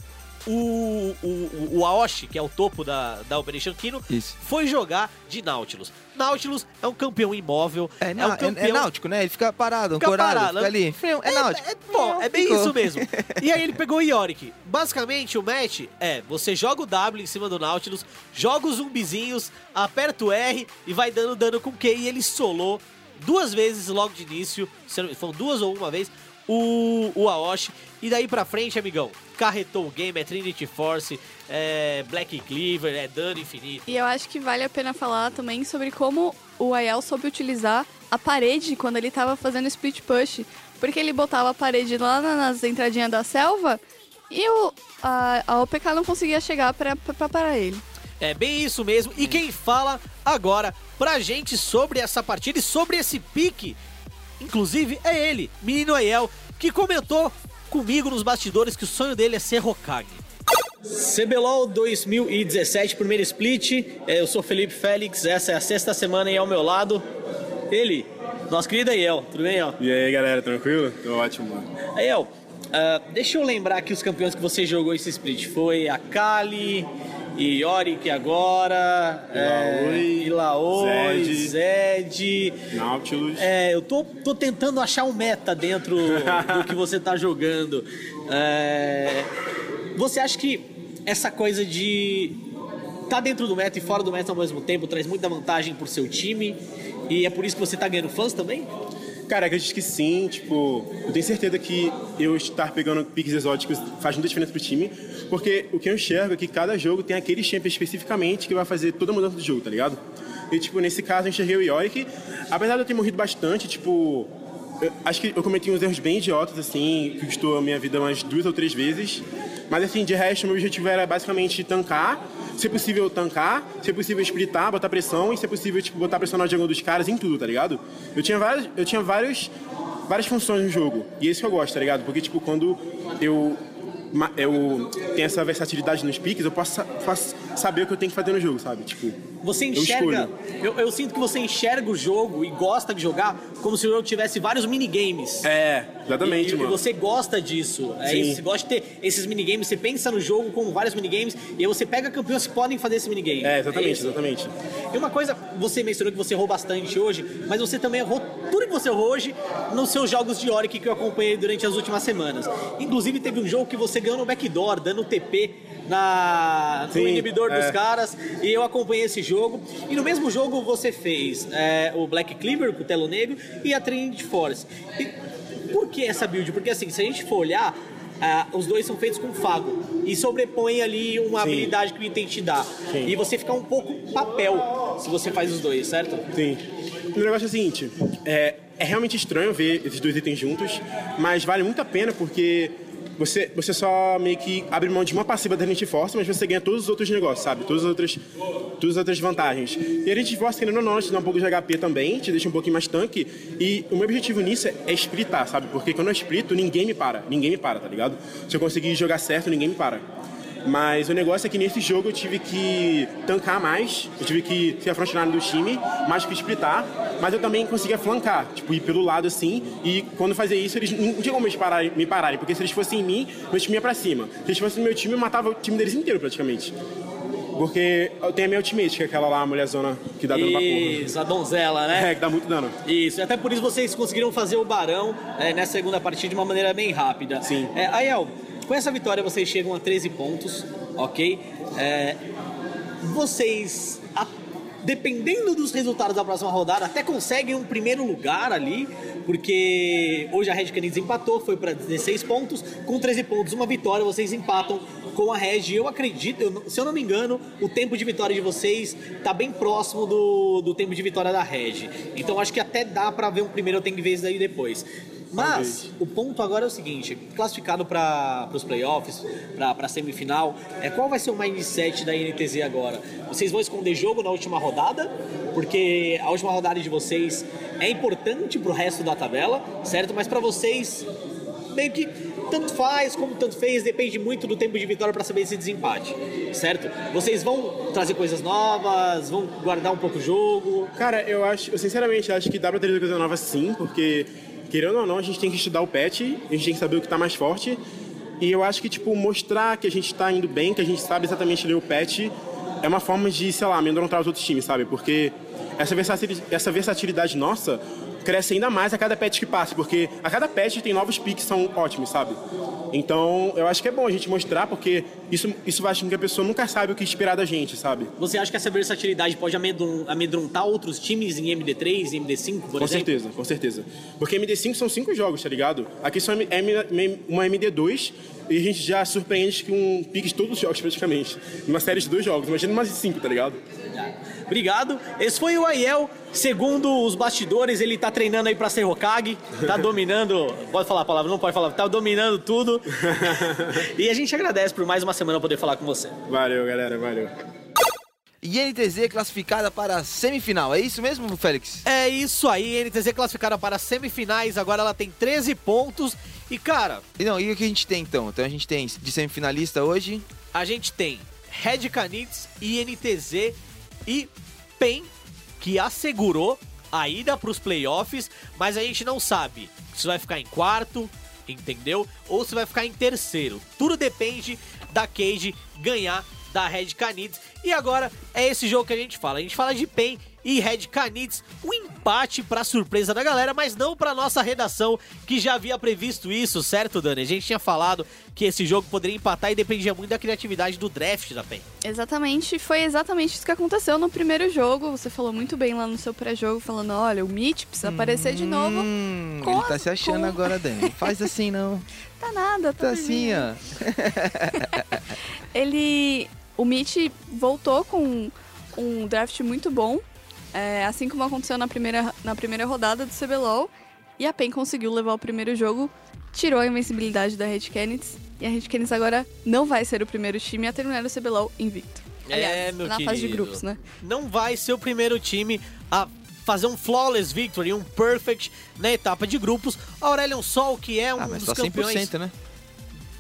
o, o, o Aoshi, que é o topo da, da Operation Kino, Isso. foi jogar de Nautilus. Nautilus é um campeão imóvel. É, um não, é- campeão... é náutico, né? Ele fica parado, Fica ancorado, parado, fica ali. É náutico. É, bom, é bem Ficou. isso mesmo. E aí ele pegou o Yorick. Basicamente, o match é, você joga o W em cima do Nautilus, joga os zumbizinhos, aperta o R e vai dando dano com Q. E ele solou duas vezes logo de início, se não- foram duas ou uma vez, o, o Aoshi. E daí pra frente, amigão, carretou o game, é Trinity Force, é Black Cleaver, é dano infinito. E eu acho que vale a pena falar também sobre como o Ayel soube utilizar a parede quando ele tava fazendo split push. Porque ele botava a parede lá na- nas entradinhas da selva e o, a, a OPK não conseguia chegar pra parar ele. É bem isso mesmo. E quem fala agora pra gente sobre essa partida e sobre esse pique, inclusive, é ele, Menino Aiel, que comentou comigo nos bastidores que o sonho dele é ser Hokage. CBLOL 2017, primeiro split. É, Eu sou Felipe Félix, essa é a sexta semana e ao meu lado, ele, nosso querido Aiel. Tudo bem, Aiel? E aí, galera, tranquilo? Tô ótimo, mano. Aiel, ah, deixa eu lembrar aqui os campeões que você jogou esse split. Foi a Kali, e Yorick agora, Ilaoi, é, Ilaoi, Zed. Zed. Nautilus. É, eu tô, tô tentando achar um meta dentro do que você tá jogando. É, você acha que essa coisa de tá dentro do meta e fora do meta ao mesmo tempo traz muita vantagem pro seu time? E é por isso que você tá ganhando fãs também? Cara, acredito que sim. Tipo, eu tenho certeza que eu estar pegando piques exóticos faz muita diferença pro time. Porque o que eu enxergo é que cada jogo tem aquele champion especificamente que vai fazer toda a mudança do jogo, tá ligado? E, tipo, nesse caso eu enxerguei o Yorick. Apesar de eu ter morrido bastante, tipo... acho que eu cometi uns erros bem idiotas, assim, que custou a minha vida umas duas ou três vezes. Mas, assim, de resto, meu objetivo era basicamente tancar, se possível tancar, se possível splitar, botar pressão e se possível, tipo, botar pressão na jungle dos caras em tudo, tá ligado? Eu tinha vários, eu tinha vários, várias funções no jogo. E é isso que eu gosto, tá ligado? Porque, tipo, quando eu, eu tenho essa versatilidade nos piques, eu posso, posso saber o que eu tenho que fazer no jogo, sabe? Tipo, Você eu enxerga. escolho. Eu, eu sinto que você enxerga o jogo e gosta de jogar como se o jogo tivesse vários minigames. É, exatamente, e, e mano. você gosta disso. É isso, você gosta de ter esses minigames, você pensa no jogo com vários minigames e aí você pega campeões que podem fazer esse minigame. É, exatamente, isso? exatamente. E uma coisa, você mencionou que você errou bastante hoje, mas você também errou tudo que você errou hoje nos seus jogos de Yorick que eu acompanhei durante as últimas semanas. Inclusive, teve um jogo que você ganhou no backdoor, dando TP na, no Sim, inibidor dos é. caras, e eu acompanhei esse jogo. E no mesmo jogo você fez é, o Black Cleaver o Telo Negro e a Trinity Force. E por que essa build? Porque assim, se a gente for olhar, ah, os dois são feitos com fago e sobrepõe ali uma Sim. habilidade que o item te dá. Sim. E você fica um pouco papel se você faz os dois, certo? Sim. O negócio é o seguinte, é, é realmente estranho ver esses dois itens juntos, mas vale muito a pena porque você, você só meio que abre mão de uma passiva da Trinity Force, mas você ganha todos os outros negócios, sabe? Todas as outras, todas as outras vantagens. E a Trinity Force, querendo ou não, te dá um pouco de HP também, te deixa um pouquinho mais tanque. E o meu objetivo nisso é, splitar, sabe? Porque quando eu splito, ninguém me para. Ninguém me para, tá ligado? Se eu conseguir jogar certo, ninguém me para. Mas o negócio é que nesse jogo eu tive que tancar mais, eu tive que ser a frontline do time, mais que splitar, mas eu também conseguia flancar, tipo, ir pelo lado assim, e quando fazia isso, eles não tinha como eles pararem, me pararem, porque se eles fossem em mim, meu time ia pra cima. Se eles fossem no meu time, eu matava o time deles inteiro praticamente. Porque eu tenho a minha ultimate, que é aquela lá, a mulherzona que dá dano pra porra. Isso, a donzela, né? É, que dá muito dano. Isso, e até por isso vocês conseguiram fazer o Barão é, nessa segunda partida de uma maneira bem rápida. Sim. É, Aiel, com essa vitória vocês chegam a 13 pontos, ok? É, vocês, a- dependendo dos resultados da próxima rodada, até conseguem um primeiro lugar ali, porque hoje a Red Canids empatou, foi para 16 pontos, com 13 pontos, uma vitória, vocês empatam com a Red. Eu acredito, eu se eu não me engano, o tempo de vitória de vocês tá bem próximo do, do tempo de vitória da Red. Então acho que até dá para ver um primeiro, tenho que ver isso daí depois. Mas o ponto agora é o seguinte: classificado para os playoffs, para a semifinal, é, qual vai ser o mindset da NTZ agora? Vocês vão esconder jogo na última rodada? Porque a última rodada de vocês é importante para o resto da tabela, certo? Mas para vocês, meio que tanto faz como tanto fez, depende muito do tempo de vitória para saber esse desempate, certo? Vocês vão trazer coisas novas, vão guardar um pouco o jogo. Cara, eu acho, eu sinceramente acho que dá pra ter coisa nova sim, porque querendo ou não, a gente tem que estudar o patch, a gente tem que saber o que tá mais forte. E eu acho que, tipo, mostrar que a gente tá indo bem, que a gente sabe exatamente ler o patch, é uma forma de, sei lá, amedrontar os outros times, sabe? Porque essa versatilidade, essa versatilidade nossa cresce ainda mais a cada patch que passa, porque a cada patch tem novos picks que são ótimos, sabe? Então, eu acho que é bom a gente mostrar, porque isso, isso faz com que a pessoa nunca saiba o que esperar da gente, sabe? Você acha que essa versatilidade pode amedron- amedrontar outros times em MD3, em MD5, por com exemplo? certeza, com certeza. Porque MD5 são cinco jogos, tá ligado? Aqui são M- M- uma MD2 e a gente já surpreende com piques de todos os jogos, praticamente. Numa série de dois jogos. Imagina mais de cinco, tá ligado? Obrigado. Esse foi o Aiel. Segundo os bastidores, ele tá treinando aí pra ser Hokage. Tá dominando. Pode falar a palavra? Não pode falar. Tá dominando tudo. e a gente agradece por mais uma semana poder falar com você. Valeu, galera. Valeu. E NTZ classificada para a semifinal, é isso mesmo, Félix? É isso aí, NTZ classificada para as semifinais, agora ela tem 13 pontos. E cara. E não, e o que a gente tem então? Então a gente tem de semifinalista hoje. A gente tem Red Canids, INTZ e PEN, que assegurou a ida para os playoffs, mas a gente não sabe se vai ficar em quarto, entendeu? Ou se vai ficar em terceiro. Tudo depende da Cage ganhar da Red Canids. E agora é esse jogo que a gente fala. A gente fala de PEN e Red Canids, um empate para surpresa da galera, mas não para nossa redação que já havia previsto isso, certo, Dani? A gente tinha falado que esse jogo poderia empatar e dependia muito da criatividade do draft da PEN. Exatamente, foi exatamente isso que aconteceu no primeiro jogo. Você falou muito bem lá no seu pré-jogo, falando: olha, o Mitch precisa aparecer de novo. Hum, com ele tá a- se achando com- agora, Dani. Faz assim não. Tá nada, tá, Tá assim, ó. Ele. O Mitch voltou com um draft muito bom, é, assim como aconteceu na primeira, na primeira rodada do CBLOL. E a PEN conseguiu levar o primeiro jogo, tirou a invencibilidade da Red Canids. E a Red Canids agora não vai ser o primeiro time a terminar o CBLOL invicto. Aliás, é, meu na querido. fase de grupos, né? Não vai ser o primeiro time a fazer um flawless victory, um perfect na etapa de grupos. Aurelion Sol, que é um Ah, mas dos só campeões 100%, né?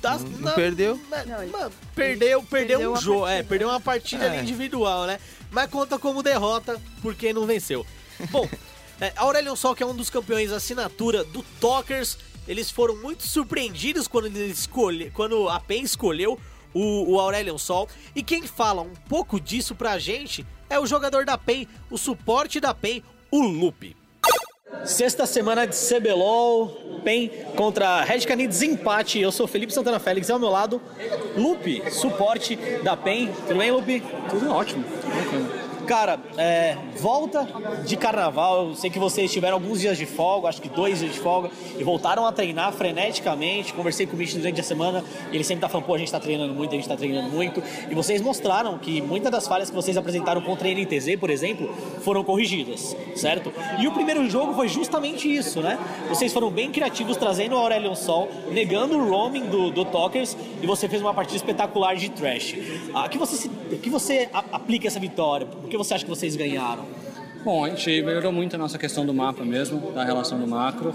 das- Não- não perdeu? na- mano, perdeu, perdeu, perdeu um jogo, partida. é, perdeu uma partida ali É. individual, né? Mas conta como derrota porque não venceu. Bom, é, Aurelion Sol, que é um dos campeões assinatura do Talkers, eles foram muito surpreendidos quando eles escolhe, quando a PEN escolheu o, o Aurelion Sol. E quem fala um pouco disso pra gente é o jogador da PEN, o suporte da PEN, o Lupe. Sexta semana de CBLOL, PEN contra Red Canids, empate. Eu sou Felipe Santana Félix, ao meu lado, Lupe, suporte da PEN. Tudo bem, Lupe? Tudo ótimo. Cara, é, volta de carnaval. Eu sei que vocês tiveram alguns dias de folga, acho que dois dias de folga, e voltaram a treinar freneticamente. Conversei com o Mitch durante a semana, ele sempre tá falando, pô, a gente tá treinando muito, a gente tá treinando muito. E vocês mostraram que muitas das falhas que vocês apresentaram contra a NTZ, por exemplo, foram corrigidas, certo? E o primeiro jogo foi justamente isso, né? Vocês foram bem criativos, trazendo o Aurelion Sol, negando o roaming do, do Talkers, e você fez uma partida espetacular de trash. Ah, que você, se- que você aplica essa vitória? Por que você acha que vocês ganharam? Bom, a gente melhorou muito a nossa questão do mapa mesmo, da relação do macro.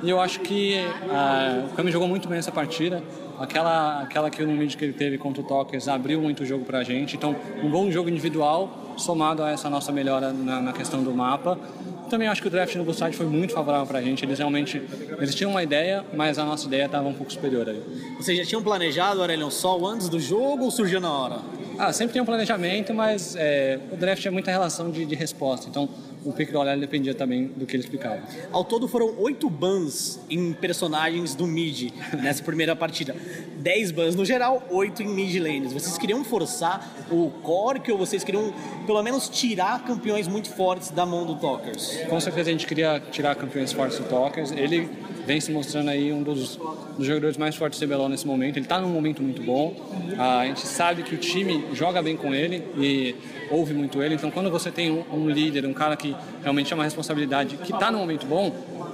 E eu acho que ah, o Kami jogou muito bem essa partida. Aquela, aquela que no mid que ele teve contra o Talkers abriu muito o jogo pra gente. Então, um bom jogo individual, somado a essa nossa melhora na, na questão do mapa. Também acho que o draft no Bullside foi muito favorável pra gente. Eles realmente eles tinham uma ideia, mas a nossa ideia estava um pouco superior aí. Vocês já tinham planejado o Aurelion Sol antes do jogo ou surgiu na hora? Ah, sempre tem um planejamento, mas é, o draft é muita relação de, de resposta. Então, o pick do Aurélio dependia também do que ele explicava. Ao todo foram oito bans em personagens do mid nessa primeira partida. 10 bans no geral, 8 em mid lanes. Vocês queriam forçar o Cork ou vocês queriam pelo menos tirar campeões muito fortes da mão do Talkers? Com certeza a gente queria tirar campeões fortes do Talkers. Ele vem se mostrando aí um dos, dos jogadores mais fortes do CBLOL nesse momento. Ele está num momento muito bom. Ah, a gente sabe que o time joga bem com ele e ouve muito ele. Então, quando você tem um, um líder, um cara que realmente é uma responsabilidade, que está num momento bom,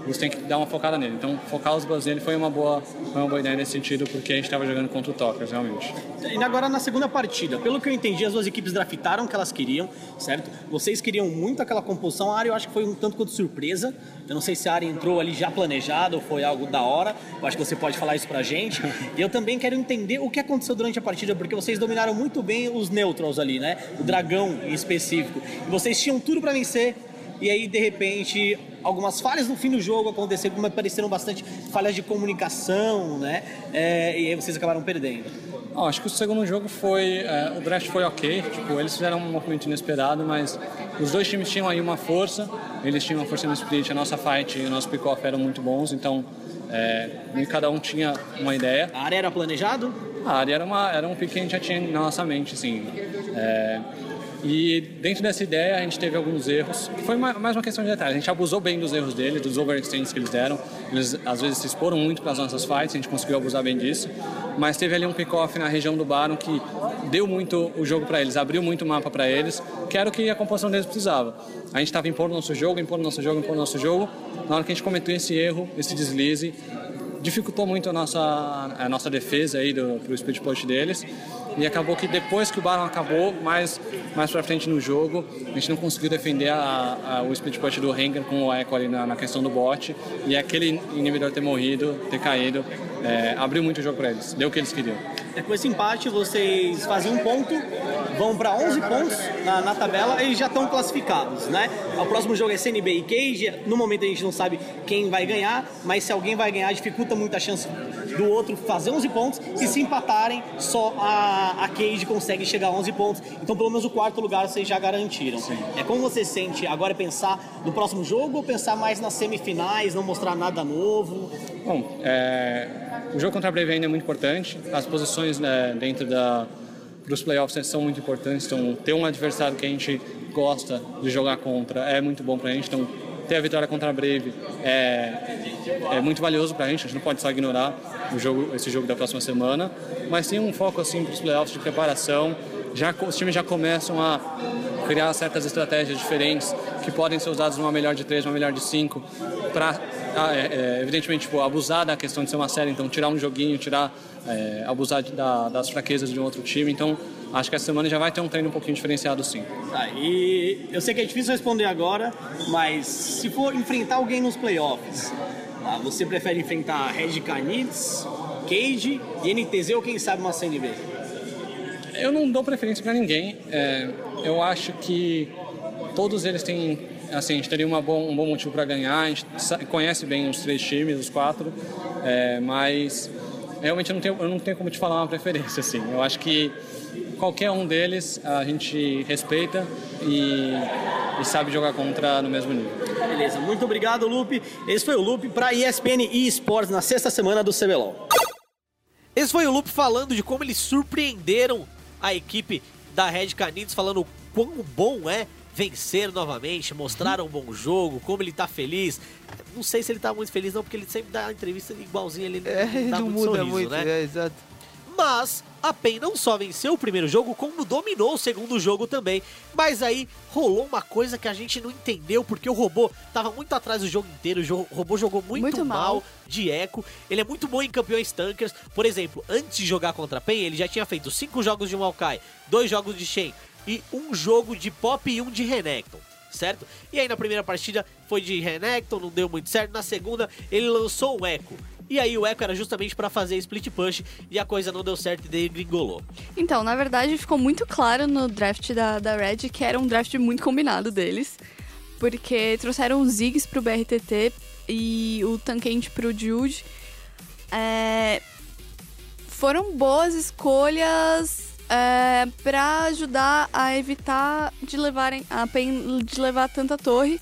você tem que dar uma focada nele. Então, focar os bans nele foi uma boa, foi uma boa ideia nesse sentido, porque a gente estava jogando contra o Talkers, realmente. E agora na segunda partida, pelo que eu entendi, as duas equipes draftaram o que elas queriam, certo? Vocês queriam muito aquela composição, a área eu acho que foi um tanto quanto surpresa. Eu não sei se a área entrou ali já planejada ou foi algo da hora. Eu acho que você pode falar isso pra gente. E eu também quero entender o que aconteceu durante a partida, porque vocês dominaram muito bem os neutrals ali, né? O dragão em específico. E vocês tinham tudo pra vencer. e aí de repente algumas falhas no fim do jogo aconteceram, como apareceram bastante falhas de comunicação, né? É, e aí vocês acabaram perdendo. Ah, acho que o segundo jogo foi. é, o draft foi ok. Tipo, eles fizeram um movimento inesperado, mas os dois times tinham aí uma força. Eles tinham uma força no split, a nossa fight e o nosso pick-off eram muito bons, então é, e cada um tinha uma ideia. A área era planejado? A área era, uma, era um pick que a gente já tinha na nossa mente, assim. É, e dentro dessa ideia a gente teve alguns erros. Foi ma- mais uma questão de detalhe. A gente abusou bem dos erros deles, dos overextends que eles deram. Eles às vezes se exporam muito para as nossas fights, a gente conseguiu abusar bem disso. Mas teve ali um pick-off na região do Baron que deu muito o jogo para eles, abriu muito o mapa para eles, que era o que a composição deles precisava. A gente estava impondo nosso jogo, impondo nosso jogo, impondo nosso jogo. Na hora que a gente cometeu esse erro, esse deslize, dificultou muito a nossa, a nossa defesa aí do, pro split push deles. E acabou que depois que o Baron acabou, mais, mais pra frente no jogo, a gente não conseguiu defender a, a- o split push do Rengar com o Echo ali na, na questão do bot. E aquele inibidor ter morrido, ter caído, é, abriu muito o jogo pra eles, deu o que eles queriam. Com esse empate, vocês fazem um ponto, vão para 11 pontos na, na tabela e já estão classificados, né? O próximo jogo é CNB e Cage. No momento a gente não sabe quem vai ganhar, mas se alguém vai ganhar, dificulta muito a chance do outro fazer 11 pontos. E se empatarem, só a, a Cage consegue chegar a 11 pontos. Então, pelo menos o quarto lugar vocês já garantiram. É como você sente agora é pensar no próximo jogo ou pensar mais nas semifinais, não mostrar nada novo? Bom, é, o jogo contra a Brave ainda é muito importante. As posições né, dentro da dos playoffs são muito importantes. Então, ter um adversário que a gente gosta de jogar contra é muito bom pra gente. Então, ter a vitória contra a Brave é, é muito valioso pra gente. A gente não pode só ignorar o jogo, esse jogo da próxima semana. Mas tem um foco assim para os playoffs de preparação. Já, os times já começam a criar certas estratégias diferentes que podem ser usadas numa melhor de três, uma melhor de cinco, para evidentemente tipo, abusar da questão de ser uma série, então tirar um joguinho, tirar é, abusar da- das fraquezas de um outro time. Então acho que essa semana já vai ter um treino um pouquinho diferenciado sim. Tá, e eu sei que é difícil responder agora, mas se for enfrentar alguém nos playoffs, tá, você prefere enfrentar Red Canids, Cage NTZ ou quem sabe uma CNB? Eu não dou preferência para ninguém. É, eu acho que todos eles têm, assim, a gente teria bom, um bom motivo para ganhar. A gente conhece bem os três times, os quatro, é, mas realmente eu não tenho, eu não tenho como te falar uma preferência, assim. Eu acho que qualquer um deles a gente respeita e, e sabe jogar contra no mesmo nível. Beleza, muito obrigado, Lupe. Esse foi o Lupe para ESPN eSports na sexta semana do CBLOL. Esse foi o Lupe falando de como eles surpreenderam a equipe da Red Canids, falando o quão bom é vencer novamente, mostraram um bom jogo, como ele tá feliz. Não sei se ele tá muito feliz não, porque ele sempre dá entrevista igualzinho, ele É, não não muito muda sorriso, muito, né? é, exato. Mas a PEN não só venceu o primeiro jogo, como dominou o segundo jogo também. Mas aí rolou uma coisa que a gente não entendeu, porque o robô tava muito atrás do jogo inteiro. O robô jogou muito, Muito mal. mal. de eco. Ele é muito bom em campeões tankers. Por exemplo, antes de jogar contra a PEN, ele já tinha feito cinco jogos de Maokai, dois jogos de Shen e um jogo de Pop e um de Renekton. Certo? E aí na primeira partida foi de Renekton, não deu muito certo. Na segunda, ele lançou o Echo. E aí o Echo era justamente pra fazer split push e a coisa não deu certo e daí gringolou. Então, na verdade, ficou muito claro no draft da, da Red que era um draft muito combinado deles. Porque trouxeram os Ziggs pro BRTT e o Tankente pro Jude. É, foram boas escolhas é, para ajudar a evitar de levarem a de levar tanta torre.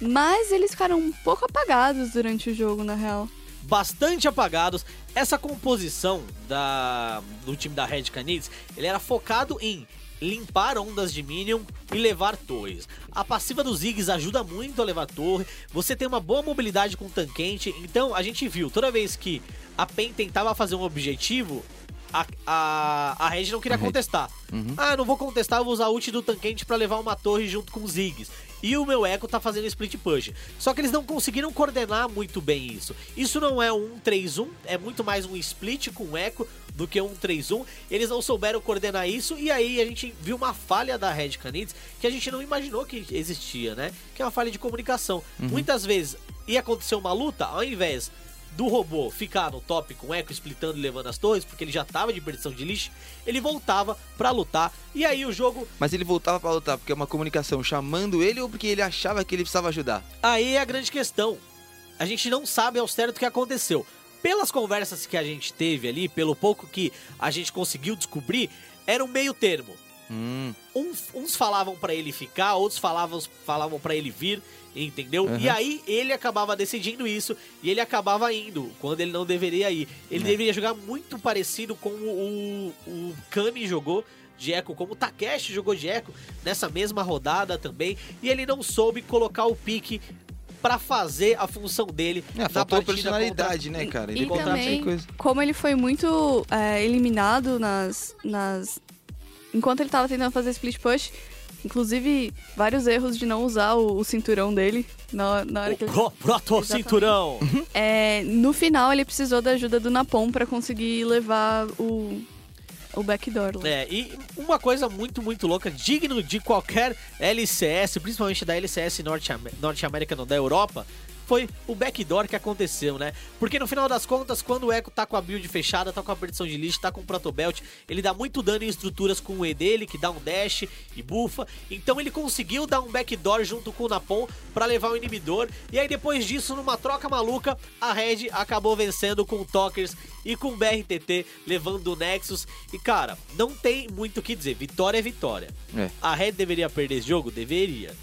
Mas eles ficaram um pouco apagados durante o jogo, na real. Bastante apagados. Essa composição da, do time da Red Canids, ele era focado em limpar ondas de Minion e levar torres. A passiva dos Ziggs ajuda muito a levar torre. Você tem uma boa mobilidade com o tanquente. Então a gente viu, toda vez que a PEN tentava fazer um objetivo, a, a, a Red não queria contestar. Ah, não vou contestar, eu vou usar a ult do tanquente pra levar uma torre junto com os Ziggs. E o meu Echo tá fazendo split push. Só que eles não conseguiram coordenar muito bem isso. Isso não é um 1-3-1, é muito mais um split com Echo do que um 3-1. Eles não souberam coordenar isso e aí a gente viu uma falha da Red Canids que a gente não imaginou que existia, né? Que é uma falha de comunicação. Uhum. Muitas vezes ia acontecer uma luta, ao invés do robô ficar no top com o Echo splitando e levando as torres, porque ele já tava de perdição de lixo, ele voltava pra lutar. E aí o jogo. Mas ele voltava pra lutar porque é uma comunicação chamando ele ou porque ele achava que ele precisava ajudar? Aí é a grande questão. A gente não sabe ao certo o que aconteceu. Pelas conversas que a gente teve ali, pelo pouco que a gente conseguiu descobrir, era um meio termo. Hum. Uns, uns falavam pra ele ficar, outros falavam, falavam para ele vir, entendeu? Uhum. E aí ele acabava decidindo isso e ele acabava indo quando ele não deveria ir. Ele É. deveria jogar muito parecido com o, o Kami jogou de Echo, como o Takeshi jogou de Echo nessa mesma rodada também. E ele não soube colocar o pique pra fazer a função dele É, na faltou personalidade, contra- né, cara? E Ele contra também, coisa. como ele foi muito é, eliminado nas, nas. Enquanto ele tava tentando fazer split push, inclusive vários erros de não usar o, o cinturão dele na, na hora que ele. Pro- Proto Exatamente. cinturão! É, no final, ele precisou da ajuda do Napom pra conseguir levar o, o backdoor lá. É, e uma coisa muito, muito louca, digno de qualquer LCS, principalmente da LCS Norte, Norte América, não, da Europa, foi o backdoor que aconteceu, né? Porque no final das contas, quando o Echo tá com a build fechada, tá com a perdição de lixo, tá com o Protobelt, ele dá muito dano em estruturas com o E dele, que dá um dash e bufa. Então ele conseguiu dar um backdoor junto com o Napom pra levar o inibidor. E aí depois disso, numa troca maluca, a Red acabou vencendo com o Talkers e com o BRTT, levando o Nexus. E cara, não tem muito o que dizer, vitória é vitória. É. A Red deveria perder esse jogo? Deveria.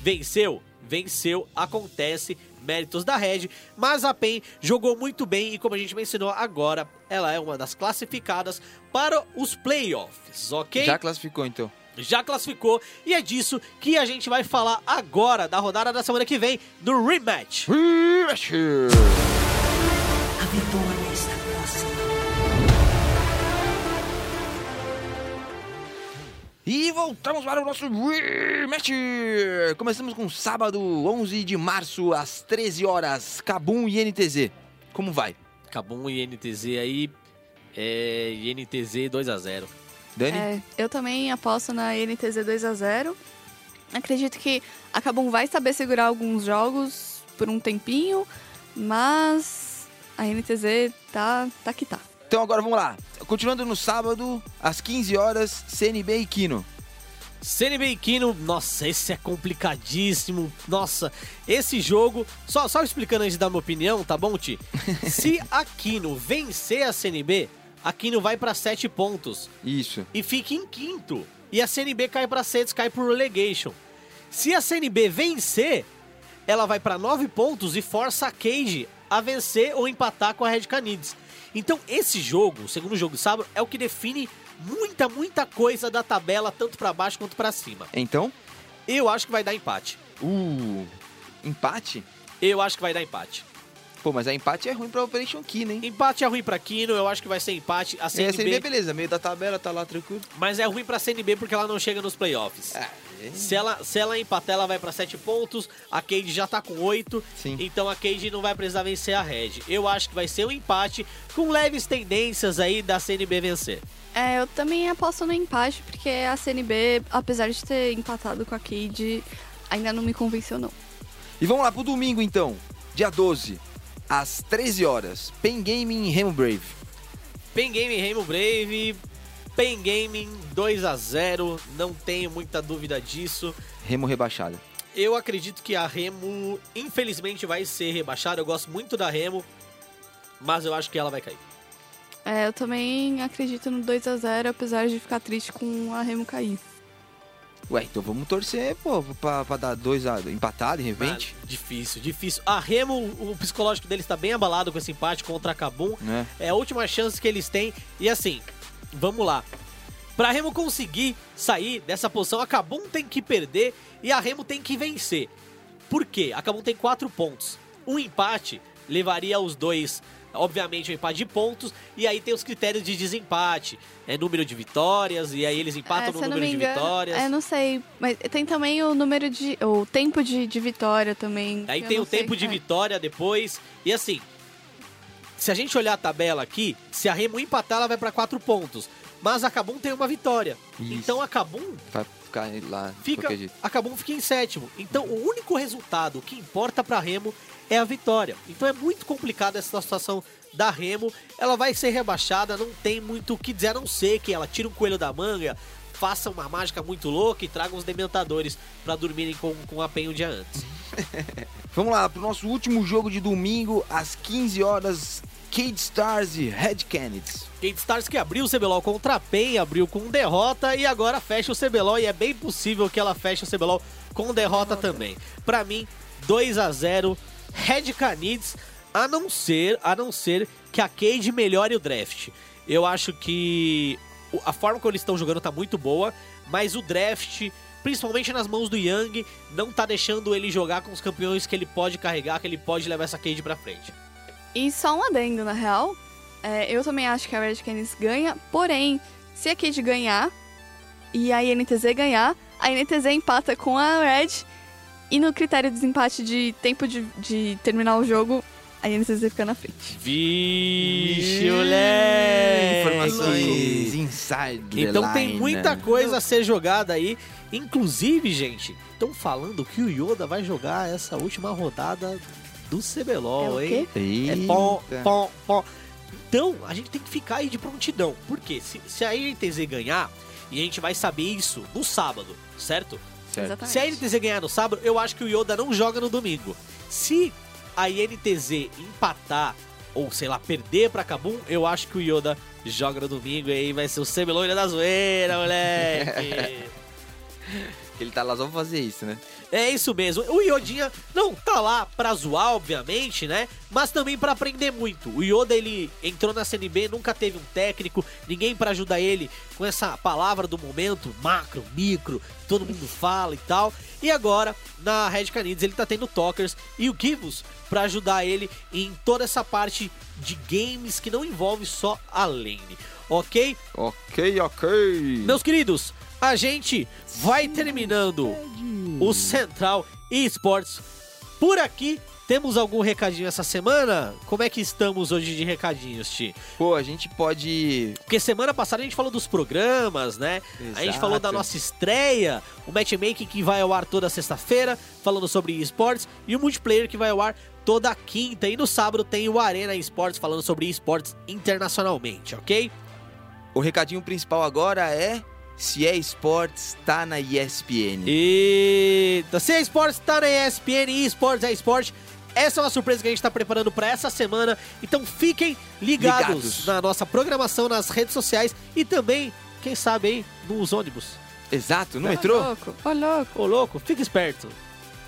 Venceu? Venceu, acontece, méritos da Red, mas a PEN jogou muito bem e como a gente mencionou agora, ela é uma das classificadas para os playoffs, ok? Já classificou então. Já classificou e é disso que a gente vai falar agora da rodada da semana que vem do rematch. Rematch! A vitória está próxima. E voltamos para o nosso rematch! Começamos com sábado, 11 de março, às 13 horas, Cabum e NTZ. Como vai? Cabum e NTZ aí, é NTZ 2 a 0 Dani? É, eu também aposto na NTZ 2x0. Acredito que a Kabum vai saber segurar alguns jogos por um tempinho, mas a NTZ tá, tá que tá. Então agora vamos lá. Continuando no sábado, às 15 horas, CNB e Kino. CNB e Kino, nossa, esse é complicadíssimo. Nossa, esse jogo. Só, só explicando antes de dar minha opinião, tá bom, Ti? Se a Kino vencer a CNB, a Kino vai pra 7 pontos Isso. e fica em quinto. E a CNB cai pra 6, cai pro relegation. Se a CNB vencer, ela vai pra 9 pontos e força a Cage a vencer ou empatar com a Red Canids. Então, esse jogo, o segundo jogo de sábado, é o que define muita, muita coisa da tabela, tanto pra baixo quanto pra cima. Então? Eu acho que vai dar empate. Uh, empate? Eu acho que vai dar empate. Pô, mas a empate é ruim pra Operation Kino, hein? Empate é ruim pra Kino, eu acho que vai ser empate. A E a CNB, CNB, beleza, meio da tabela, tá lá tranquilo. mas é ruim pra CNB porque ela não chega nos playoffs. É. Se ela, se ela empatar, ela vai pra 7 pontos. A Cade já tá com 8. Sim. Então a Cade não vai precisar vencer a Red. Eu acho que vai ser um empate com leves tendências aí da CNB vencer. É, eu também aposto no empate, porque a CNB, apesar de ter empatado com a Cade, ainda não me convenceu, não. E vamos lá pro domingo então, dia 12, às 13 horas, Pen Gaming e Remo Brave. Pen Gaming, Rainbow Brave. Pen Gaming 2 a 0 Não tenho muita dúvida disso. Remo rebaixada. Eu acredito que a Remo, infelizmente, vai ser rebaixada. Eu gosto muito da Remo, mas eu acho que ela vai cair. É, eu também acredito no 2 a 0 apesar de ficar triste com a Remo cair. Ué, então vamos torcer, pô, pra, pra dar dois a, empatado, de repente. Ah, difícil, difícil. A Remo, o psicológico deles tá bem abalado com esse empate contra a Kabum. né? É a última chance que eles têm. E assim, vamos lá. Pra Remo conseguir sair dessa posição, a Kabum tem que perder e a Remo tem que vencer. Por quê? A Kabum tem quatro pontos. Um empate levaria os dois, obviamente, um empate de pontos. E aí tem os critérios de desempate. É número de vitórias, e aí eles empatam É, no número me de engano, vitórias. É, não sei. Mas tem também o número de. o tempo de, de vitória também. Aí tem o sei. tempo de É. vitória depois. E assim, se a gente olhar a tabela aqui, se a Remo empatar, ela vai pra quatro pontos. Mas a Cabum tem uma vitória. Então a Cabum Vai ficar lá fica, a Cabum fica em sétimo. Então o único resultado que importa pra Remo é a vitória. Então é muito complicada essa situação da Remo. Ela vai ser rebaixada, não tem muito o que dizer, a não ser que ela tire um coelho da manga, faça uma mágica muito louca e traga uns dementadores pra dormirem com, com a penha um dia antes. Vamos lá, pro nosso último jogo de domingo, às 15 horas, Cade Stars e Red Canids. Kate Stars que abriu o CBLOL contra a PEN, abriu com derrota e agora fecha o CBLOL e é bem possível que ela feche o CBLOL com derrota também. Pra mim, 2 a 0 Red Canids, a não ser, a não ser que a Cade melhore o draft. Eu acho que a forma como eles estão jogando tá muito boa, mas o draft, principalmente nas mãos do Young, não tá deixando ele jogar com os campeões que ele pode carregar, que ele pode levar essa Cade pra frente. E só um adendo, na real. é, eu também acho que a Red Canids ganha, porém, se a Cade ganhar e a INTZ ganhar, a INTZ empata com a Red e no critério de desempate de tempo de, de terminar o jogo, a INTZ fica na frente. Vixe, moleque! Informações inside the Então tem line. muita coisa a ser jogada aí. Inclusive, gente, estão falando que o Yoda vai jogar essa última rodada do CBLOL, É hein? É pom, Eita. pom, pom. Então, a gente tem que ficar aí de prontidão. Por quê? Se, se a INTZ ganhar, e a gente vai saber isso no sábado, certo? Certo. Se a INTZ ganhar no sábado, eu acho que o Yoda não joga no domingo. Se a INTZ empatar, ou sei lá, perder pra Kabum, eu acho que o Yoda joga no domingo e aí vai ser o semiloira da zoeira, moleque. Ele tá lá só pra fazer isso, né? É isso mesmo. O Iodinha não tá lá pra zoar, obviamente, né? Mas também pra aprender muito. O Yoda, ele entrou na CNB, nunca teve um técnico, ninguém pra ajudar ele com essa palavra do momento, macro, micro, todo mundo fala e tal. E agora, na Red Canids, ele tá tendo Talkers e o Kivus pra ajudar ele em toda essa parte de games que não envolve só a lane, ok? Ok, ok. Meus queridos, a gente vai terminando o Central Esports por aqui. Temos algum recadinho essa semana? Como é que estamos hoje de recadinhos, Ti? Pô, a gente pode. Porque semana passada a gente falou dos programas, né? A gente Exato. falou da nossa estreia, o matchmaking que vai ao ar toda sexta-feira, falando sobre esportes, e o multiplayer que vai ao ar toda quinta. E no sábado tem o Arena Esportes falando sobre esportes internacionalmente, ok? O recadinho principal agora é. Se é esportes, tá na ESPN. Eita, se é esportes, tá na ESPN e esportes é esporte. Essa é uma surpresa que a gente tá preparando pra essa semana. Então fiquem ligados, Ligados. na nossa programação nas redes sociais e também, quem sabe aí, nos ônibus. Exato, no Ô, metrô? louco, ô louco. Ô louco, fica esperto.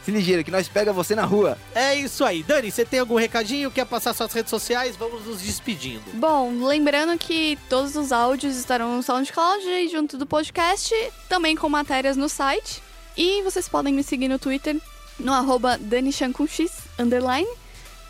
Se ligeiro que nós pega você na rua. É isso aí. Dani, você tem algum recadinho? Quer passar suas redes sociais? Vamos nos despedindo. Bom, lembrando que todos os áudios estarão no SoundCloud e junto do podcast, também com matérias no site. E vocês podem me seguir no Twitter, no arroba DaniChan com X, underline.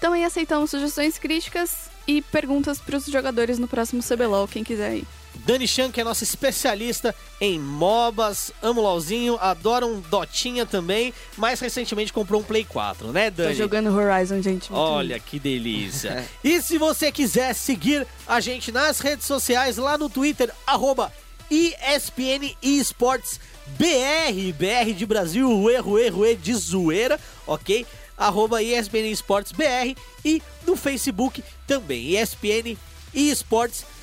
Também aceitamos sugestões, críticas e perguntas para os jogadores no próximo CBLOL, quem quiser ir. Dani Chan, que é nossa especialista em MOBAs, amo LOLzinho, adora um Dotinha também, mais recentemente comprou um Play 4, né, Tô Dani? jogando Horizon, gente. Olha que delícia. e se você quiser seguir a gente nas redes sociais, lá no Twitter, arroba ESPN Esports BR, BR de Brasil, erro, erro, e de zoeira, ok? Arroba ESPN Esports BR e no Facebook também, ESPN Esports BR.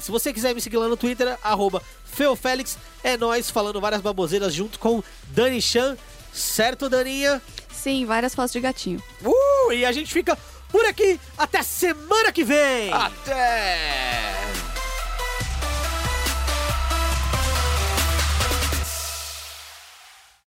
Se você quiser me seguir lá no Twitter, arroba Feofélix, é nós falando várias baboseiras junto com Dani Chan, certo, Daninha? Sim, várias fotos de gatinho. Uh, e a gente fica por aqui até semana que vem. Até!